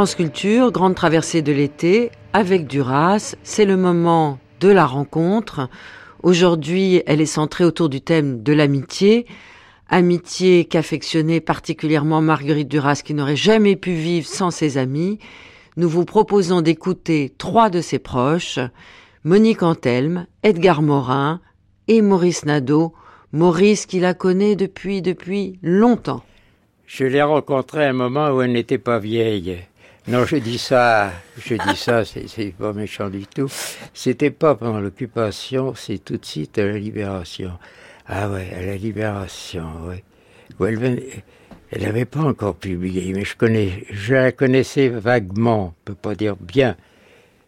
France Culture, grande traversée de l'été, avec Duras, c'est le moment de la rencontre. Aujourd'hui, elle est centrée autour du thème de l'amitié. Amitié qu'affectionnait particulièrement Marguerite Duras, qui n'aurait jamais pu vivre sans ses amis. Nous vous proposons d'écouter trois de ses proches, Monique Antelme, Edgar Morin et Maurice Nadeau. Maurice qui la connaît depuis, depuis longtemps. Je l'ai rencontrée à un moment où elle n'était pas vieille. Non, je dis ça, je dis ça, c'est pas méchant du tout. C'était pas pendant l'occupation, c'est tout de suite à la libération. Ah ouais, à la libération, ouais. elle n'avait pas encore publié, mais je connais, je la connaissais vaguement, on peut pas dire bien.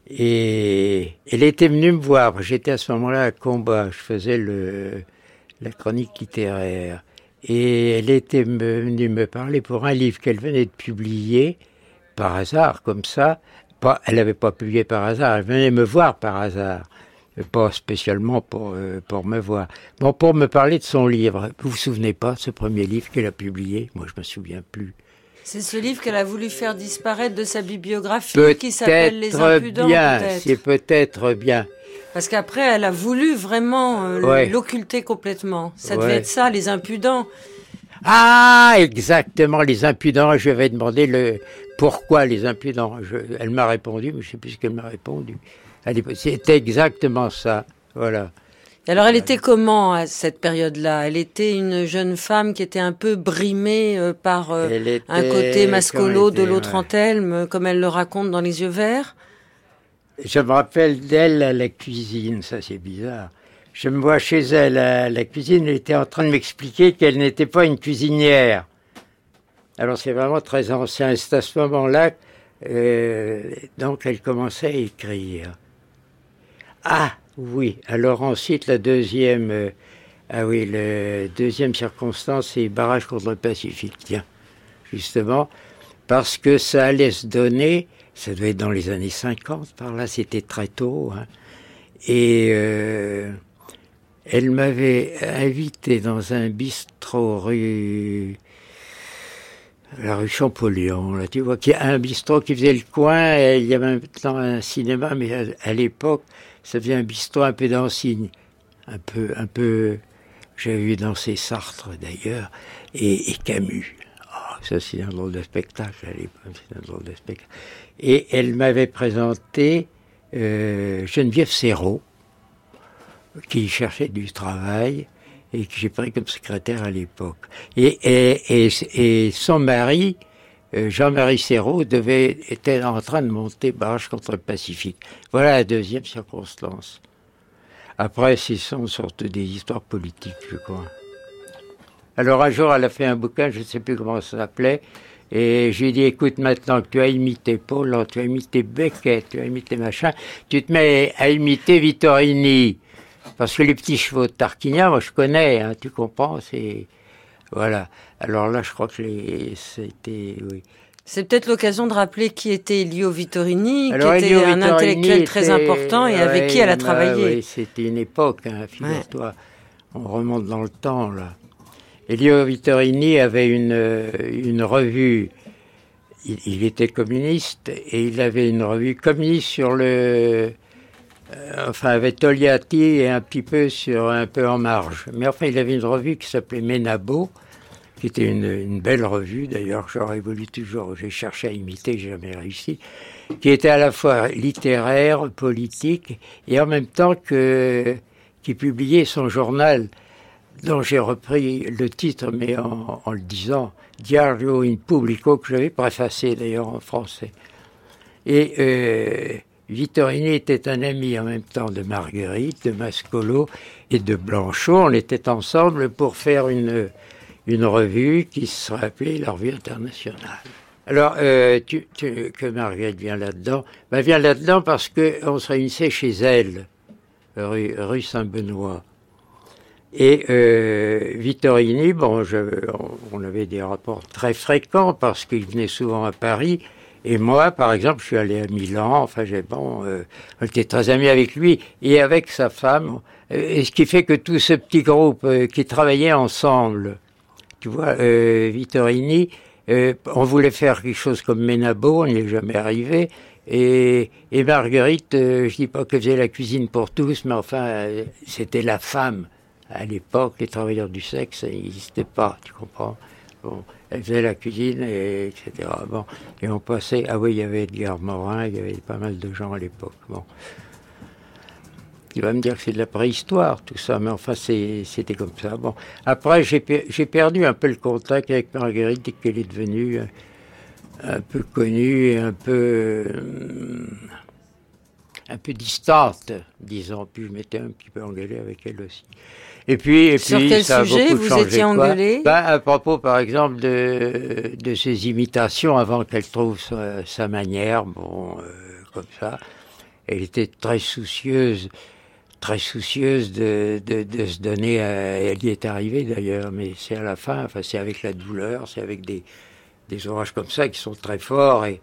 Et elle était venue me voir. J'étais à ce moment-là à combat. Je faisais le, la chronique littéraire. Et elle était venue me parler pour un livre qu'elle venait de publier par hasard, comme ça. Pas, elle n'avait pas publié par hasard, elle venait me voir par hasard. Pas spécialement pour, euh, pour me voir. Bon, pour me parler de son livre. Vous vous souvenez pas, ce premier livre qu'elle a publié? Moi, je me souviens plus. C'est ce livre qu'elle a voulu faire disparaître de sa bibliographie qui s'appelle Les Impudents. Bien, c'est peut-être bien. Parce qu'après, elle a voulu vraiment euh, l'occulter complètement. Ça devait être ça, les impudents. Ah, exactement, les impudents. Je vais demander le pourquoi les impudents. elle m'a répondu, mais je ne sais plus ce qu'elle m'a répondu. C'était exactement ça. Voilà. Alors, elle était comment à cette période-là? Elle était une jeune femme qui était un peu brimée euh, par euh, un côté mascolo de l'autre Antelme, comme elle le raconte dans Les Yeux Verts? Je me rappelle d'elle à la cuisine, ça c'est bizarre. Je me vois chez elle la cuisine, était en train de m'expliquer qu'elle n'était pas une cuisinière. Alors c'est vraiment très ancien. C'est à ce moment-là, euh, donc elle commençait à écrire. Ah oui, alors ensuite la deuxième, euh, ah oui, la deuxième circonstance, c'est barrage contre le Pacifique. Tiens, justement, parce que ça allait se donner, ça devait être dans les années 50, par là, c'était très tôt, hein, et euh, elle m'avait invité dans un bistrot rue la rue Champollion, là, tu vois, qui a un bistrot qui faisait le coin, il y avait maintenant un cinéma, mais à, l'époque, ça faisait un bistrot un peu d'ensigne, un peu, un peu, j'avais vu danser Sartre d'ailleurs, et, Camus. Oh, ça c'est un drôle de spectacle à l'époque, c'est un drôle de spectacle. Et elle m'avait présenté euh, Geneviève Serrault, qui cherchait du travail, et que j'ai pris comme secrétaire à l'époque. Et, son mari, euh, Jean-Marie Serrault, était en train de monter barrage contre le Pacifique. Voilà la deuxième circonstance. Après, ce sont surtout des histoires politiques, je crois. Alors un jour, elle a fait un bouquin, je ne sais plus comment ça s'appelait, et j'ai dit, écoute, maintenant que tu as imité Paul, tu as imité Beckett, tu as imité machin, tu te mets à imiter Vittorini. Parce que les petits chevaux de Tarquinia, moi je connais, hein, tu comprends, c'est... Voilà. Alors là, je crois que c'était... Oui. C'est peut-être l'occasion de rappeler qui était Elio Vittorini, qui était un intellectuel très important et avec qui elle a travaillé. oui, c'était une époque, hein, figure-toi. On remonte dans le temps, là. Elio Vittorini avait une, une revue. il, était communiste et il avait une revue communiste sur le euh, enfin avec Togliatti et un petit peu sur un peu en marge. Mais enfin, il avait une revue qui s'appelait Ménabo, qui était une, belle revue. D'ailleurs, j'aurais voulu toujours, j'ai cherché à imiter, j'ai jamais réussi, qui était à la fois littéraire, politique, et en même temps que qui publiait son journal, dont j'ai repris le titre, mais en, en le disant, Diario in Publico, que j'avais préfacé d'ailleurs en français. Et euh, Vittorini était un ami en même temps de Marguerite, de Mascolo et de Blanchot. On était ensemble pour faire une, une revue qui serait appelée la Revue internationale. Alors, euh, que Marguerite vient là-dedans? Ben, Vient là-dedans parce qu'on se réunissait chez elle, rue, Saint-Benoît. Et euh, Vittorini, bon, on avait des rapports très fréquents parce qu'il venait souvent à Paris. Et moi, par exemple, je suis allé à Milan. Enfin, j'ai bon, euh, j'étais très ami avec lui et avec sa femme. Et ce qui fait que tout ce petit groupe euh, qui travaillait ensemble, tu vois, euh, Vittorini, euh, on voulait faire quelque chose comme Ménabo, on n'y est jamais arrivé. Et, Marguerite, euh, je dis pas qu'elle faisait la cuisine pour tous, mais enfin, euh, c'était la femme à l'époque, les travailleurs du sexe, ça n'existait pas, tu comprends? Bon, elle faisait la cuisine, et, etc. Bon, et on passait. Ah oui, il y avait Edgar Morin, il y avait pas mal de gens à l'époque. Bon. Tu vas me dire que c'est de la préhistoire, tout ça, mais enfin, c'était comme ça. Bon, après, j'ai perdu un peu le contact avec Marguerite dès qu'elle est devenue euh, un peu connue et un peu. Euh, un peu distante, disons. Puis je m'étais un petit peu engueulé avec elle aussi. Et puis, et Sur puis quel ça a sujet beaucoup vous changé, étiez engueulé Ben, À propos, par exemple, de, de ses imitations avant qu'elle trouve sa, sa manière, bon, euh, comme ça. Elle était très soucieuse, très soucieuse de, de, de se donner. À, elle y est arrivée d'ailleurs, mais c'est à la fin. Enfin, c'est avec la douleur, c'est avec des, des orages comme ça qui sont très forts et,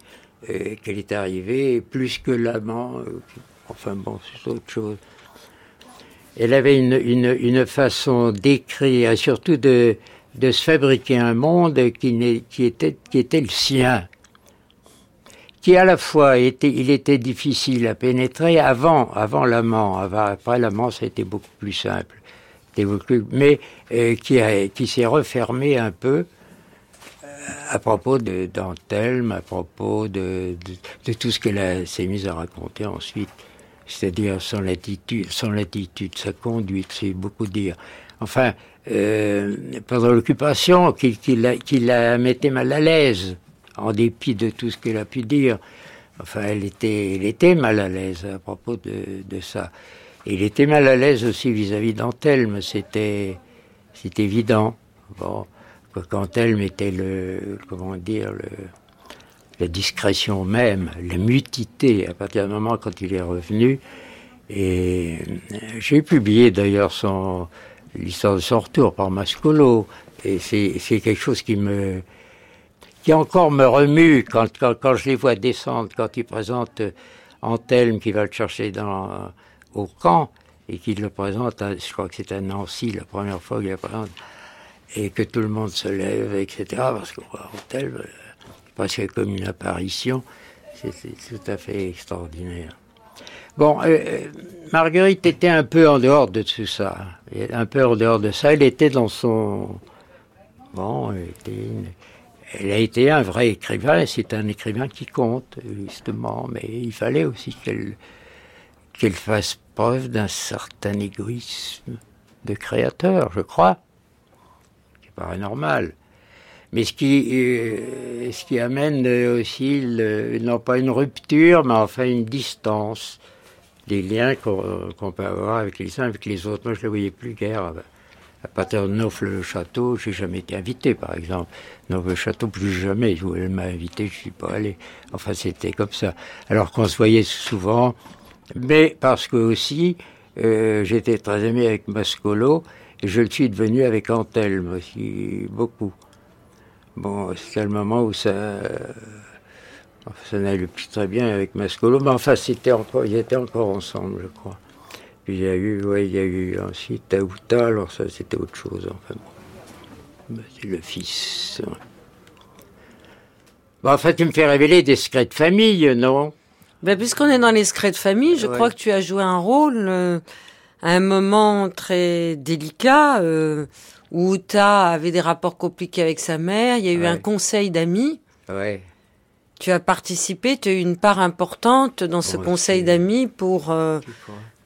et qu'elle est arrivée, plus que l'amant. euh, enfin bon, c'est autre chose. Elle avait une, une, façon d'écrire, et surtout de, de se fabriquer un monde qui, qui, était, qui était le sien, qui à la fois était, il était difficile à pénétrer avant, avant l'amant. Après l'amant, été beaucoup plus simple, C'était mais euh, qui, qui s'est refermé un peu euh, à propos de d'Antelme, à propos de, de, tout ce qu'elle s'est mise à raconter ensuite c'est-à-dire son attitude, sa conduite, c'est beaucoup dire. Enfin, euh, pendant l'occupation, qu'il qui la, mettait mal à l'aise, en dépit de tout ce qu'elle a pu dire. Enfin, elle était, elle était mal à l'aise à propos de, ça. Et il était mal à l'aise aussi vis-à-vis d'Antelme, c'était, c'est évident. Bon, qu'Antelme était le, comment dire, le, la discrétion même, la mutité à partir du moment quand il est revenu. Et euh, j'ai publié d'ailleurs son l'histoire de son retour par Mascolo. Et c'est quelque chose qui me qui encore me remue quand, quand, quand je les vois descendre, quand ils présentent euh, Antelme qui va le chercher dans, au camp et qu'il le présente, à- je crois que c'est à Nancy la première fois qu'il le présente, et que tout le monde se lève, etc. Parce que Antelme, presque comme une apparition. C'est c'est tout à fait extraordinaire. Bon, euh, euh, Marguerite était un peu en dehors de tout ça. Un peu en dehors de ça. Elle était dans son... Bon, elle, était elle a été un vrai écrivain, c'est un écrivain qui compte, justement. Mais il fallait aussi qu'elle qu'elle fasse preuve d'un certain égoïsme de créateur, je crois. Qui paraît normal. Mais ce qui, euh, ce qui amène euh, aussi, le- non pas une rupture, mais enfin une distance des liens qu'on qu'on peut avoir avec les uns, avec les autres. Moi, je ne les voyais plus guère. À partir de Neuf-le-Château, j'ai jamais été invité, par exemple. Neuf-le-Château, plus jamais. Je voulais m'inviter, je suis pas allé. Enfin, c'était comme ça. Alors qu'on se voyait souvent, mais parce que aussi, euh, j'étais très ami avec Mascolo, et je le suis devenu avec Antelme aussi, beaucoup. Bon, c'était le moment où ça, ça n'allait plus très bien avec Mascolo, mais enfin, c'était encore, ils étaient encore ensemble, je crois. Puis il y a eu, ouais, il y a eu ensuite Taouta, alors ça, c'était autre chose, enfin bon. Ben, C'est le fils. ouais. Bon, enfin, tu me fais révéler des secrets de famille, non? Ben, puisqu'on est dans les secrets de famille, je Ouais. crois que tu as joué un rôle euh, à un moment très délicat euh, où Uta avait des rapports compliqués avec sa mère. Il y a eu Ouais. un conseil d'amis. Ouais. Tu as participé, tu as eu une part importante dans ce conseil d'amis pour euh,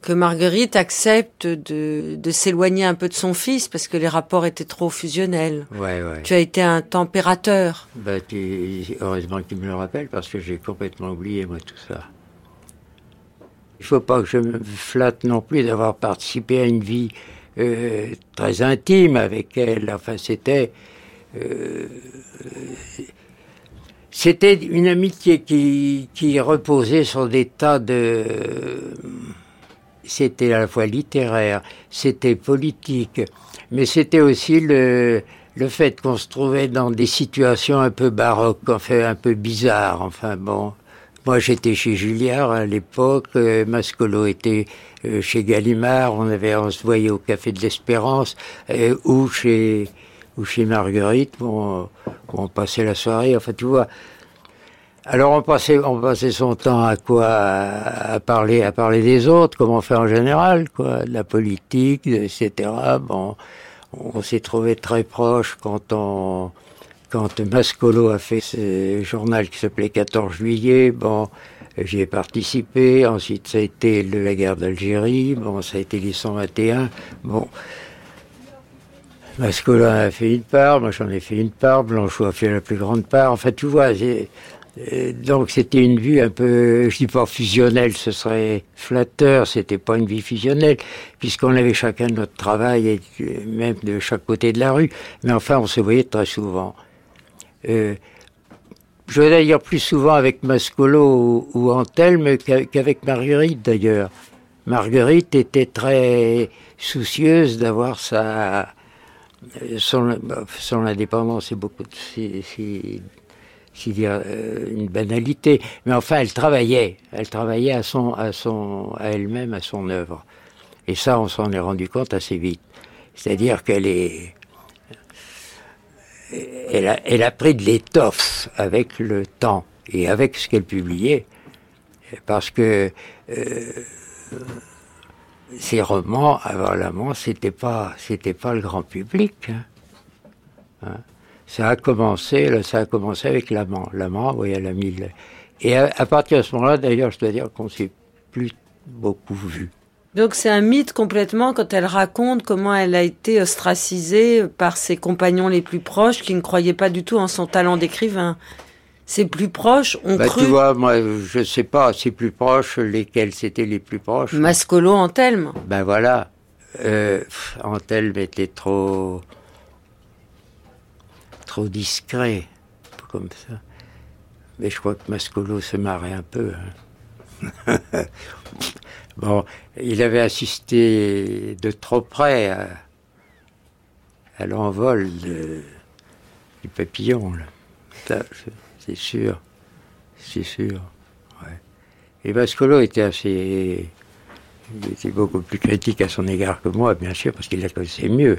que Marguerite accepte de, de s'éloigner un peu de son fils parce que les rapports étaient trop fusionnels. Ouais, ouais. Tu as été un températeur. Bah, tu- heureusement que tu me le rappelles parce que j'ai complètement oublié, moi, tout ça. Il faut pas que je me flatte non plus d'avoir participé à une vie euh, très intime avec elle. Enfin, c'était. euh, c'était une amitié qui, qui reposait sur des tas de. C'était à la fois littéraire, c'était politique, mais c'était aussi le, le fait qu'on se trouvait dans des situations un peu baroques, enfin un peu bizarres. Enfin bon, moi j'étais chez Julliard à l'époque, euh, Mascolo était euh, chez Gallimard, on avait on se voyait au café de l'Espérance euh, ou chez ou chez Marguerite, bon, on passait la soirée. Enfin tu vois. Alors on passait, on passait son temps à quoi? À, à parler, à parler des autres, comme on fait en général, quoi, de la politique, etc. Bon, on s'est trouvé très proches quand on, quand Mascolo a fait ce journal qui s'appelait 14 juillet. Bon, j'y ai participé. Ensuite, ça a été la guerre d'Algérie. Bon, ça a été les 121. Bon. Mascolo a fait une part, moi j'en ai fait une part, Blanchot a fait la plus grande part. Enfin, tu vois, euh, donc c'était une vue un peu, je dis pas fusionnelle, ce serait flatteur, c'était pas une vie fusionnelle, puisqu'on avait chacun notre travail, même de chaque côté de la rue, mais enfin on se voyait très souvent. Euh, je vais d'ailleurs plus souvent avec Mascolo ou, ou Antelme qu'a- qu'avec Marguerite d'ailleurs. Marguerite était très soucieuse d'avoir sa son, son indépendance, c'est beaucoup, c'est, c'est- c'est dire euh, une banalité, mais enfin elle travaillait, elle travaillait à son, à son, à elle-même, à son œuvre, et ça on s'en est rendu compte assez vite. C'est-à-dire qu'elle est, elle a, pris de l'étoffe avec le temps et avec ce qu'elle publiait, parce que euh, ces romans, avant l'amant, c'était pas, c'était pas le grand public. hein. Hein. Ça a commencé, ça a commencé avec l'amant. L'amant, oui, elle a mis Et à, à partir de ce moment-là, d'ailleurs, je dois dire qu'on s'est plus beaucoup vu. Donc c'est un mythe complètement quand elle raconte comment elle a été ostracisée par ses compagnons les plus proches qui ne croyaient pas du tout en son talent d'écrivain. Ses plus proches ont Bah, cru tu vois, moi, je sais pas, c'est plus proche, lesquels c'était les plus proches. Mascolo Antelme. Ben voilà, euh, Antelme était trop, trop discret, comme ça. Mais je crois que Mascolo se marrait un peu. hein. bon, il avait assisté de trop près à, l'envol du papillon. Là. C'est- sûr, c'est sûr. Et Mascolo était assez il était beaucoup plus critique à son égard que moi, bien sûr, parce qu'il la connaissait mieux,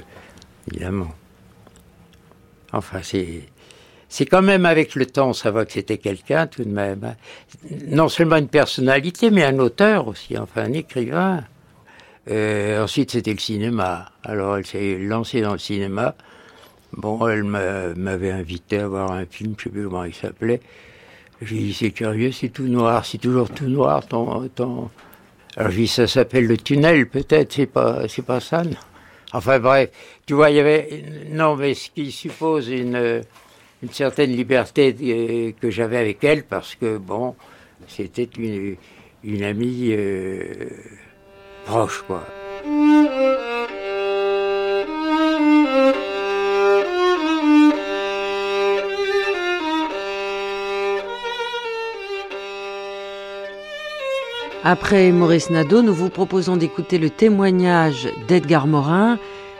évidemment. Enfin, c'est. C'est quand même avec le temps, ça va que c'était quelqu'un tout de même. hein. Non seulement une personnalité, mais un auteur aussi, enfin un écrivain. Euh, ensuite, c'était le cinéma. Alors, elle s'est lancée dans le cinéma. Bon, elle m'a- m'avait invité à voir un film, je sais plus comment il s'appelait. J'ai dit, c'est curieux, c'est tout noir, c'est toujours tout noir, ton, ton, alors je dis, ça s'appelle le tunnel, peut-être, c'est pas, c'est pas ça. non Enfin bref, tu vois, il y avait, non, mais ce qui suppose une, une certaine liberté euh, que j'avais avec elle, parce que bon, c'était une, amie euh, proche, quoi. Après Maurice Nadeau, nous vous proposons d'écouter le témoignage d'Edgar Morin.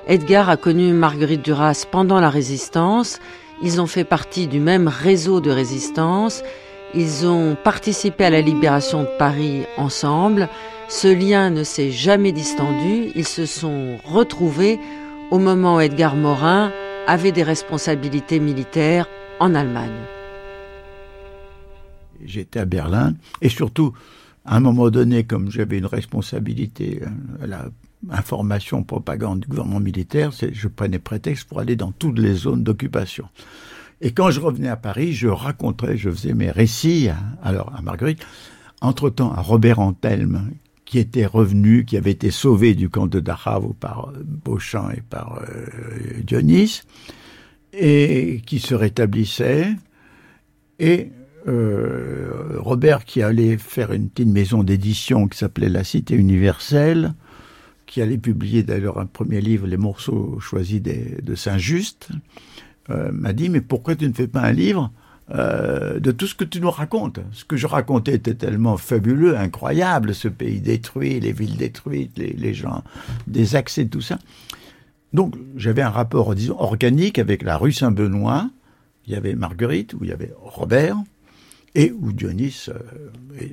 Edgar a connu Marguerite Duras pendant la résistance. Ils ont fait partie du même réseau de résistance. Ils ont participé à la libération de Paris ensemble. Ce lien ne s'est jamais distendu. Ils se sont retrouvés au moment où Edgar Morin avait des responsabilités militaires en Allemagne. J'étais à Berlin et surtout, à un moment donné, comme j'avais une responsabilité euh, à la information, propagande du gouvernement militaire, je prenais prétexte pour aller dans toutes les zones d'occupation. Et quand je revenais à Paris, je racontais, je faisais mes récits, alors à Marguerite, entre-temps à Robert Antelme, qui était revenu, qui avait été sauvé du camp de Dachau par Beauchamp et par Dionys, et qui se rétablissait, et Robert qui allait faire une petite maison d'édition qui s'appelait La Cité universelle, qui allait publier d'ailleurs un premier livre, Les morceaux choisis de Saint-Just, euh, m'a dit Mais pourquoi tu ne fais pas un livre euh, de tout ce que tu nous racontes? Ce que je racontais était tellement fabuleux, incroyable, ce pays détruit, les villes détruites, les, gens des accès, tout ça. Donc j'avais un rapport, disons, organique avec la rue Saint-Benoît. Il y avait Marguerite, où il y avait Robert, et où Dionys euh,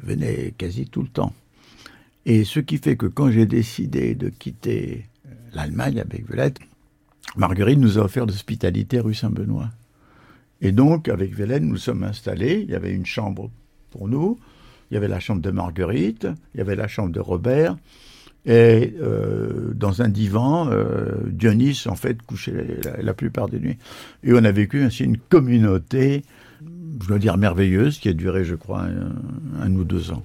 venait quasi tout le temps. Et ce qui fait que quand j'ai décidé de quitter l'Allemagne avec Violette, Marguerite nous a offert l'hospitalité rue Saint-Benoît. Et donc, avec Vélène, nous sommes installés. Il y avait une chambre pour nous. Il y avait la chambre de Marguerite. Il y avait la chambre de Robert. Et euh, dans un divan, euh, Dionys, en fait, couchait la, plupart des nuits. Et on a vécu ainsi une communauté, je dois dire merveilleuse, qui a duré, je crois, un ou deux ans.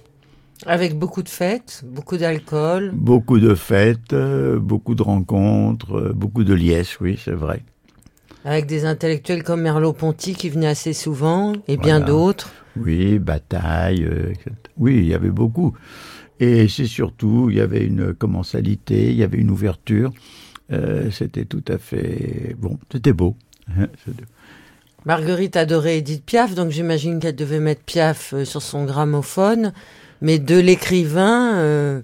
Avec beaucoup de fêtes, beaucoup d'alcool. Beaucoup de fêtes, euh, beaucoup de rencontres, euh, beaucoup de liesses, oui, c'est vrai. Avec des intellectuels comme Merleau-Ponty qui venaient assez souvent, et bien d'autres. Oui, Bataille, euh, oui, il y avait beaucoup. Et c'est surtout, il y avait une commensalité, il y avait une ouverture. c'était tout à fait bon, c'était beau. Marguerite adorait Edith Piaf, donc j'imagine qu'elle devait mettre Piaf sur son gramophone. Mais de l'écrivain, euh,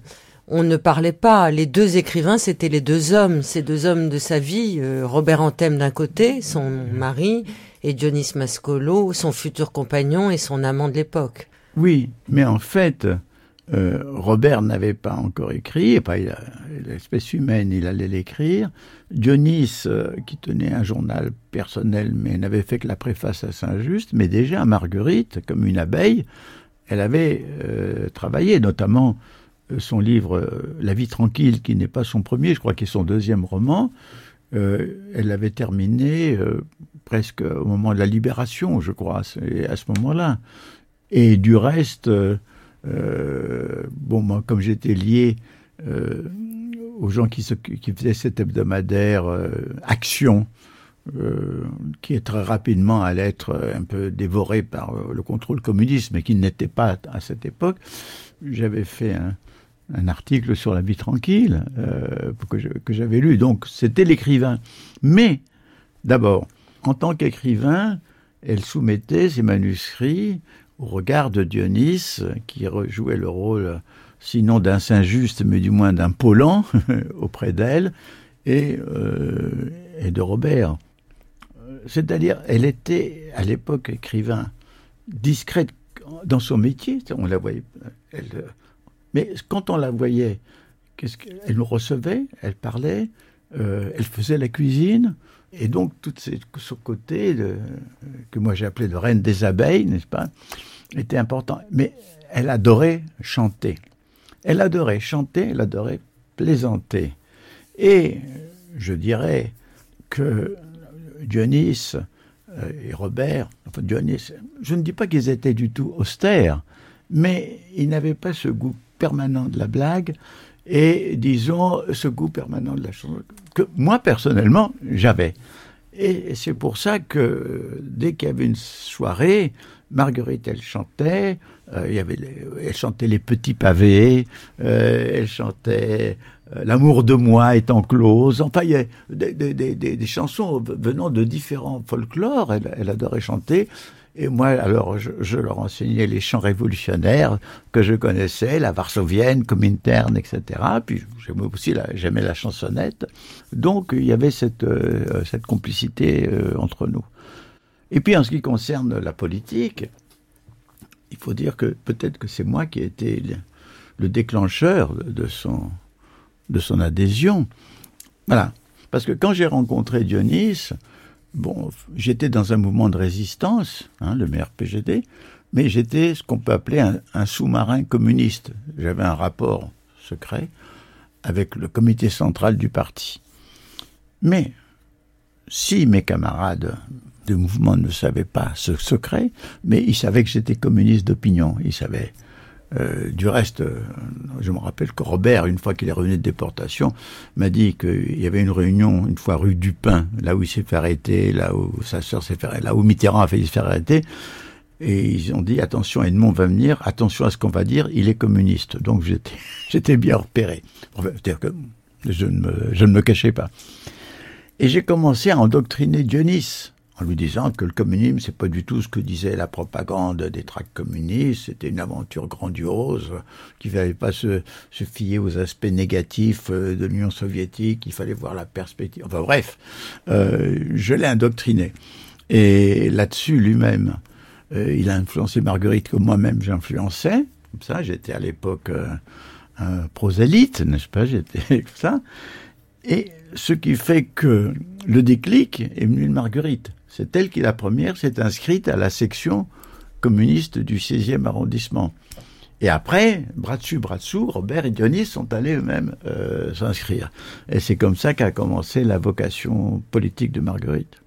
on ne parlait pas. Les deux écrivains, c'était les deux hommes, ces deux hommes de sa vie. Euh, Robert Anthem d'un côté, son mari, et Dionys Mascolo, son futur compagnon et son amant de l'époque. Oui, mais en fait, euh, Robert n'avait pas encore écrit, pas l'espèce humaine, il allait l'écrire. Dionys, qui tenait un journal personnel, mais n'avait fait que la préface à Saint-Just, mais déjà Marguerite, comme une abeille, elle avait euh, travaillé, notamment euh, son livre euh, La vie tranquille, qui n'est pas son premier, je crois qu'il est son deuxième roman. elle l'avait terminé presque au moment de la libération, je crois, à ce moment-là. Et du reste, bon, moi, comme j'étais lié aux gens qui, faisaient cet hebdomadaire Action, euh, qui est très rapidement allait être un peu dévoré par euh, le contrôle communiste, mais qui n'était pas à cette époque. J'avais fait un, article sur la vie tranquille euh, que j'avais lu. Donc c'était l'écrivain. Mais d'abord, en tant qu'écrivain, elle soumettait ses manuscrits au regard de Dionys, qui rejouait le rôle, sinon d'un saint juste, mais du moins d'un Paulan auprès d'elle, et, et de Robert c'est-à-dire, elle était à l'époque écrivain discrète dans son métier. On mais quand on la voyait, qu'est-ce qu'elle nous recevait, elle parlait, euh, elle faisait la cuisine. Et donc, tout ce côté que moi j'ai appelé de reine des abeilles, n'est-ce pas, était important. Mais elle adorait chanter. Elle adorait chanter, elle adorait plaisanter. Et je dirais que Dionys euh, et Robert, enfin Dionys, je ne dis pas qu'ils étaient du tout austères, mais ils n'avaient pas ce goût permanent de la blague et, disons, ce goût permanent de la chanson que moi, personnellement, j'avais. Et c'est pour ça que dès qu'il y avait une soirée, Marguerite, elle chantait, euh, il y avait elle chantait les petits pavés, euh, elle chantait euh, L'amour de moi est close. Enfin, il y a des, chansons venant de différents folklores. Elle, adorait chanter. Et moi, alors, je, leur enseignais les chants révolutionnaires que je connaissais, la varsovienne, Comintern, etc. Puis j'aimais aussi la, j'aimais la chansonnette. Donc, il y avait cette, euh, cette complicité euh, entre nous. Et puis, en ce qui concerne la politique, il faut dire que peut-être que c'est moi qui ai été le déclencheur de son, de son adhésion. Voilà. Parce que quand j'ai rencontré Dionys, bon, j'étais dans un mouvement de résistance, hein, le MRPGD, mais j'étais ce qu'on peut appeler un, sous-marin communiste. J'avais un rapport secret avec le comité central du parti. Mais si mes camarades de mouvement ne savaient pas ce secret, mais ils savaient que j'étais communiste d'opinion, ils savaient Euh, du reste, euh, je me rappelle que Robert, une fois qu'il est revenu de déportation, m'a dit qu'il y avait une réunion une fois rue Dupin, là où il s'est fait arrêter, là où sa sœur s'est fait là où Mitterrand a failli se faire arrêter. Et ils ont dit attention, Edmond va venir, attention à ce qu'on va dire, il est communiste. Donc j'étais, bien repéré. Je ne, me, je ne me cachais pas. Et j'ai commencé à endoctriner Dionys en lui disant que le communisme, c'est pas du tout ce que disait la propagande des tracts communistes, c'était une aventure grandiose, qu'il fallait pas se, se, fier aux aspects négatifs euh, de l'Union soviétique, il fallait voir la perspective. Enfin bref, euh, je l'ai indoctriné. Et là-dessus, lui-même, euh, il a influencé Marguerite que moi-même j'influençais. Comme ça, j'étais à l'époque euh, un prosélyte, n'est-ce pas? J'étais comme ça. Et ce qui fait que le déclic est venu de Marguerite. C'est elle qui, la première, s'est inscrite à la section communiste du 16e arrondissement. Et après, bras dessus, bras dessous, Robert et Dionys sont allés eux-mêmes euh, s'inscrire. Et c'est comme ça qu'a commencé la vocation politique de Marguerite.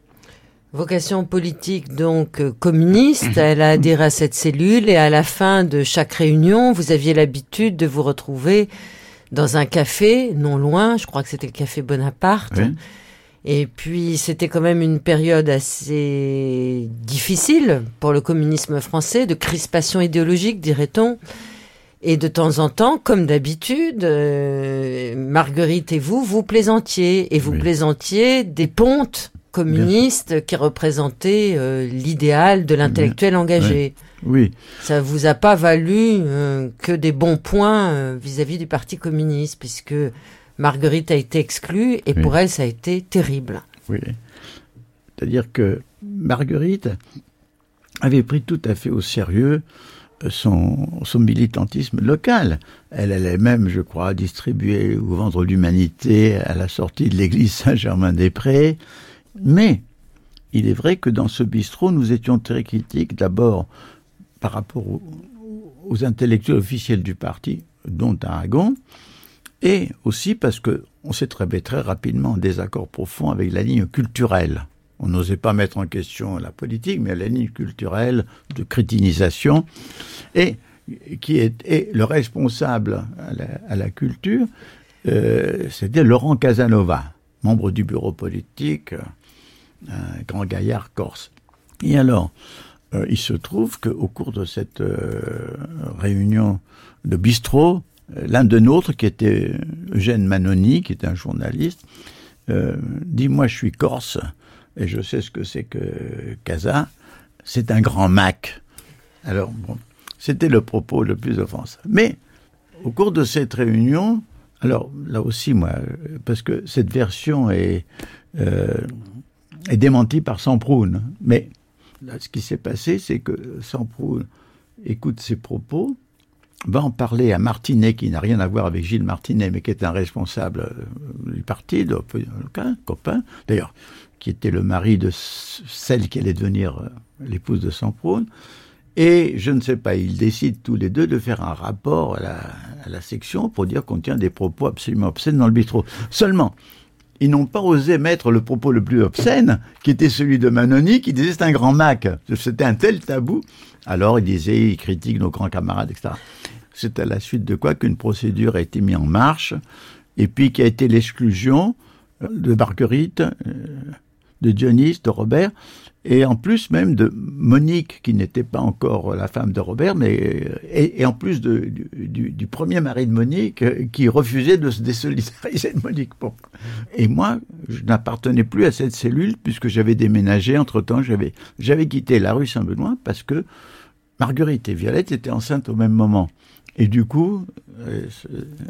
Vocation politique donc euh, communiste, elle a adhéré à cette cellule et à la fin de chaque réunion, vous aviez l'habitude de vous retrouver dans un café, non loin, je crois que c'était le café Bonaparte. Oui. Et puis c'était quand même une période assez difficile pour le communisme français, de crispation idéologique, dirait-on. Et de temps en temps, comme d'habitude, euh, Marguerite et vous, vous plaisantiez. Et vous Oui. plaisantiez des pontes communistes qui représentaient euh, l'idéal de l'intellectuel engagé. Oui, Ça vous a pas valu euh, que des bons points vis-à-vis du Parti communiste, puisque Marguerite a été exclue et Oui. pour elle, ça a été terrible. oui. C'est-à-dire que Marguerite avait pris tout à fait au sérieux euh, son, son militantisme local. Elle allait même, je crois, distribuer ou vendre l'humanité à la sortie de l'église Saint-Germain-des-Prés. Mais il est vrai que dans ce bistrot, nous étions très critiques, d'abord par rapport aux, aux intellectuels officiels du parti, dont Aragon, et aussi parce que on s'est trouvé très rapidement en désaccord profond avec la ligne culturelle. On n'osait pas mettre en question la politique, mais la ligne culturelle de crétinisation, et qui est et le responsable à la, à la culture, euh, c'était Laurent Casanova, membre du bureau politique, euh, un grand gaillard corse. Et alors, euh, il se trouve qu'au cours de cette euh, réunion de bistrot, l'un de nôtres, qui était Eugène Manoni, qui était un journaliste, euh, dit Moi, je suis corse et je sais ce que c'est que Casa. C'est un grand Mac. Alors, bon, c'était le propos le plus offensant. Mais, au cours de cette réunion, alors là aussi, moi, euh, parce que cette version est, euh, est démentie par Samproun, mais là, ce qui s'est passé, c'est que Samproun écoute ses propos, va en parler à Martinet, qui n'a rien à voir avec Gilles Martinet, mais qui est un responsable euh, du parti, copain, d'ailleurs, qui était le mari de celle qui allait devenir euh, l'épouse de Samproun. Et je ne sais pas, ils décident tous les deux de faire un rapport à la, à la section pour dire qu'on tient des propos absolument obscènes dans le bistrot. Seulement, ils n'ont pas osé mettre le propos le plus obscène, qui était celui de Manoni, qui disait c'est un grand Mac. C'était un tel tabou. Alors il disait, il critique nos grands camarades, etc. C'est à la suite de quoi qu'une procédure a été mise en marche, et puis qui a été l'exclusion euh, de Marguerite, euh, de Dionys, de Robert, et en plus même de Monique, qui n'était pas encore la femme de Robert, mais euh, et, en plus du, premier mari de Monique, euh, qui refusait de se désolidariser de Monique. Et moi, je n'appartenais plus à cette cellule puisque j'avais déménagé. Entre temps, j'avais j'avais quitté la rue Saint-Benoît parce que Marguerite et Violette étaient enceintes au même moment. Et du coup, euh,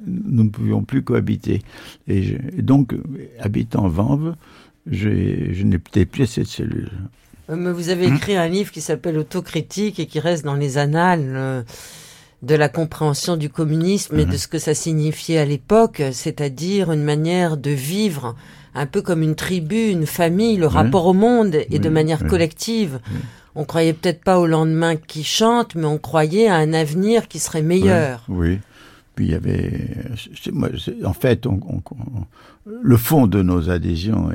nous ne pouvions plus cohabiter. Et, je- donc, habitant Vanves, j'ai- je n'étais plus à cette cellule. Mais vous avez écrit un livre qui s'appelle Autocritique et qui reste dans les annales euh, de la compréhension du communisme et de ce que ça signifiait à l'époque, c'est-à-dire une manière de vivre un peu comme une tribu, une famille, le rapport au monde et de manière collective. On croyait peut-être pas au lendemain qui chante, mais on croyait à un avenir qui serait meilleur. Oui. puis il y avait, moi, en fait, on, le fond de nos adhésions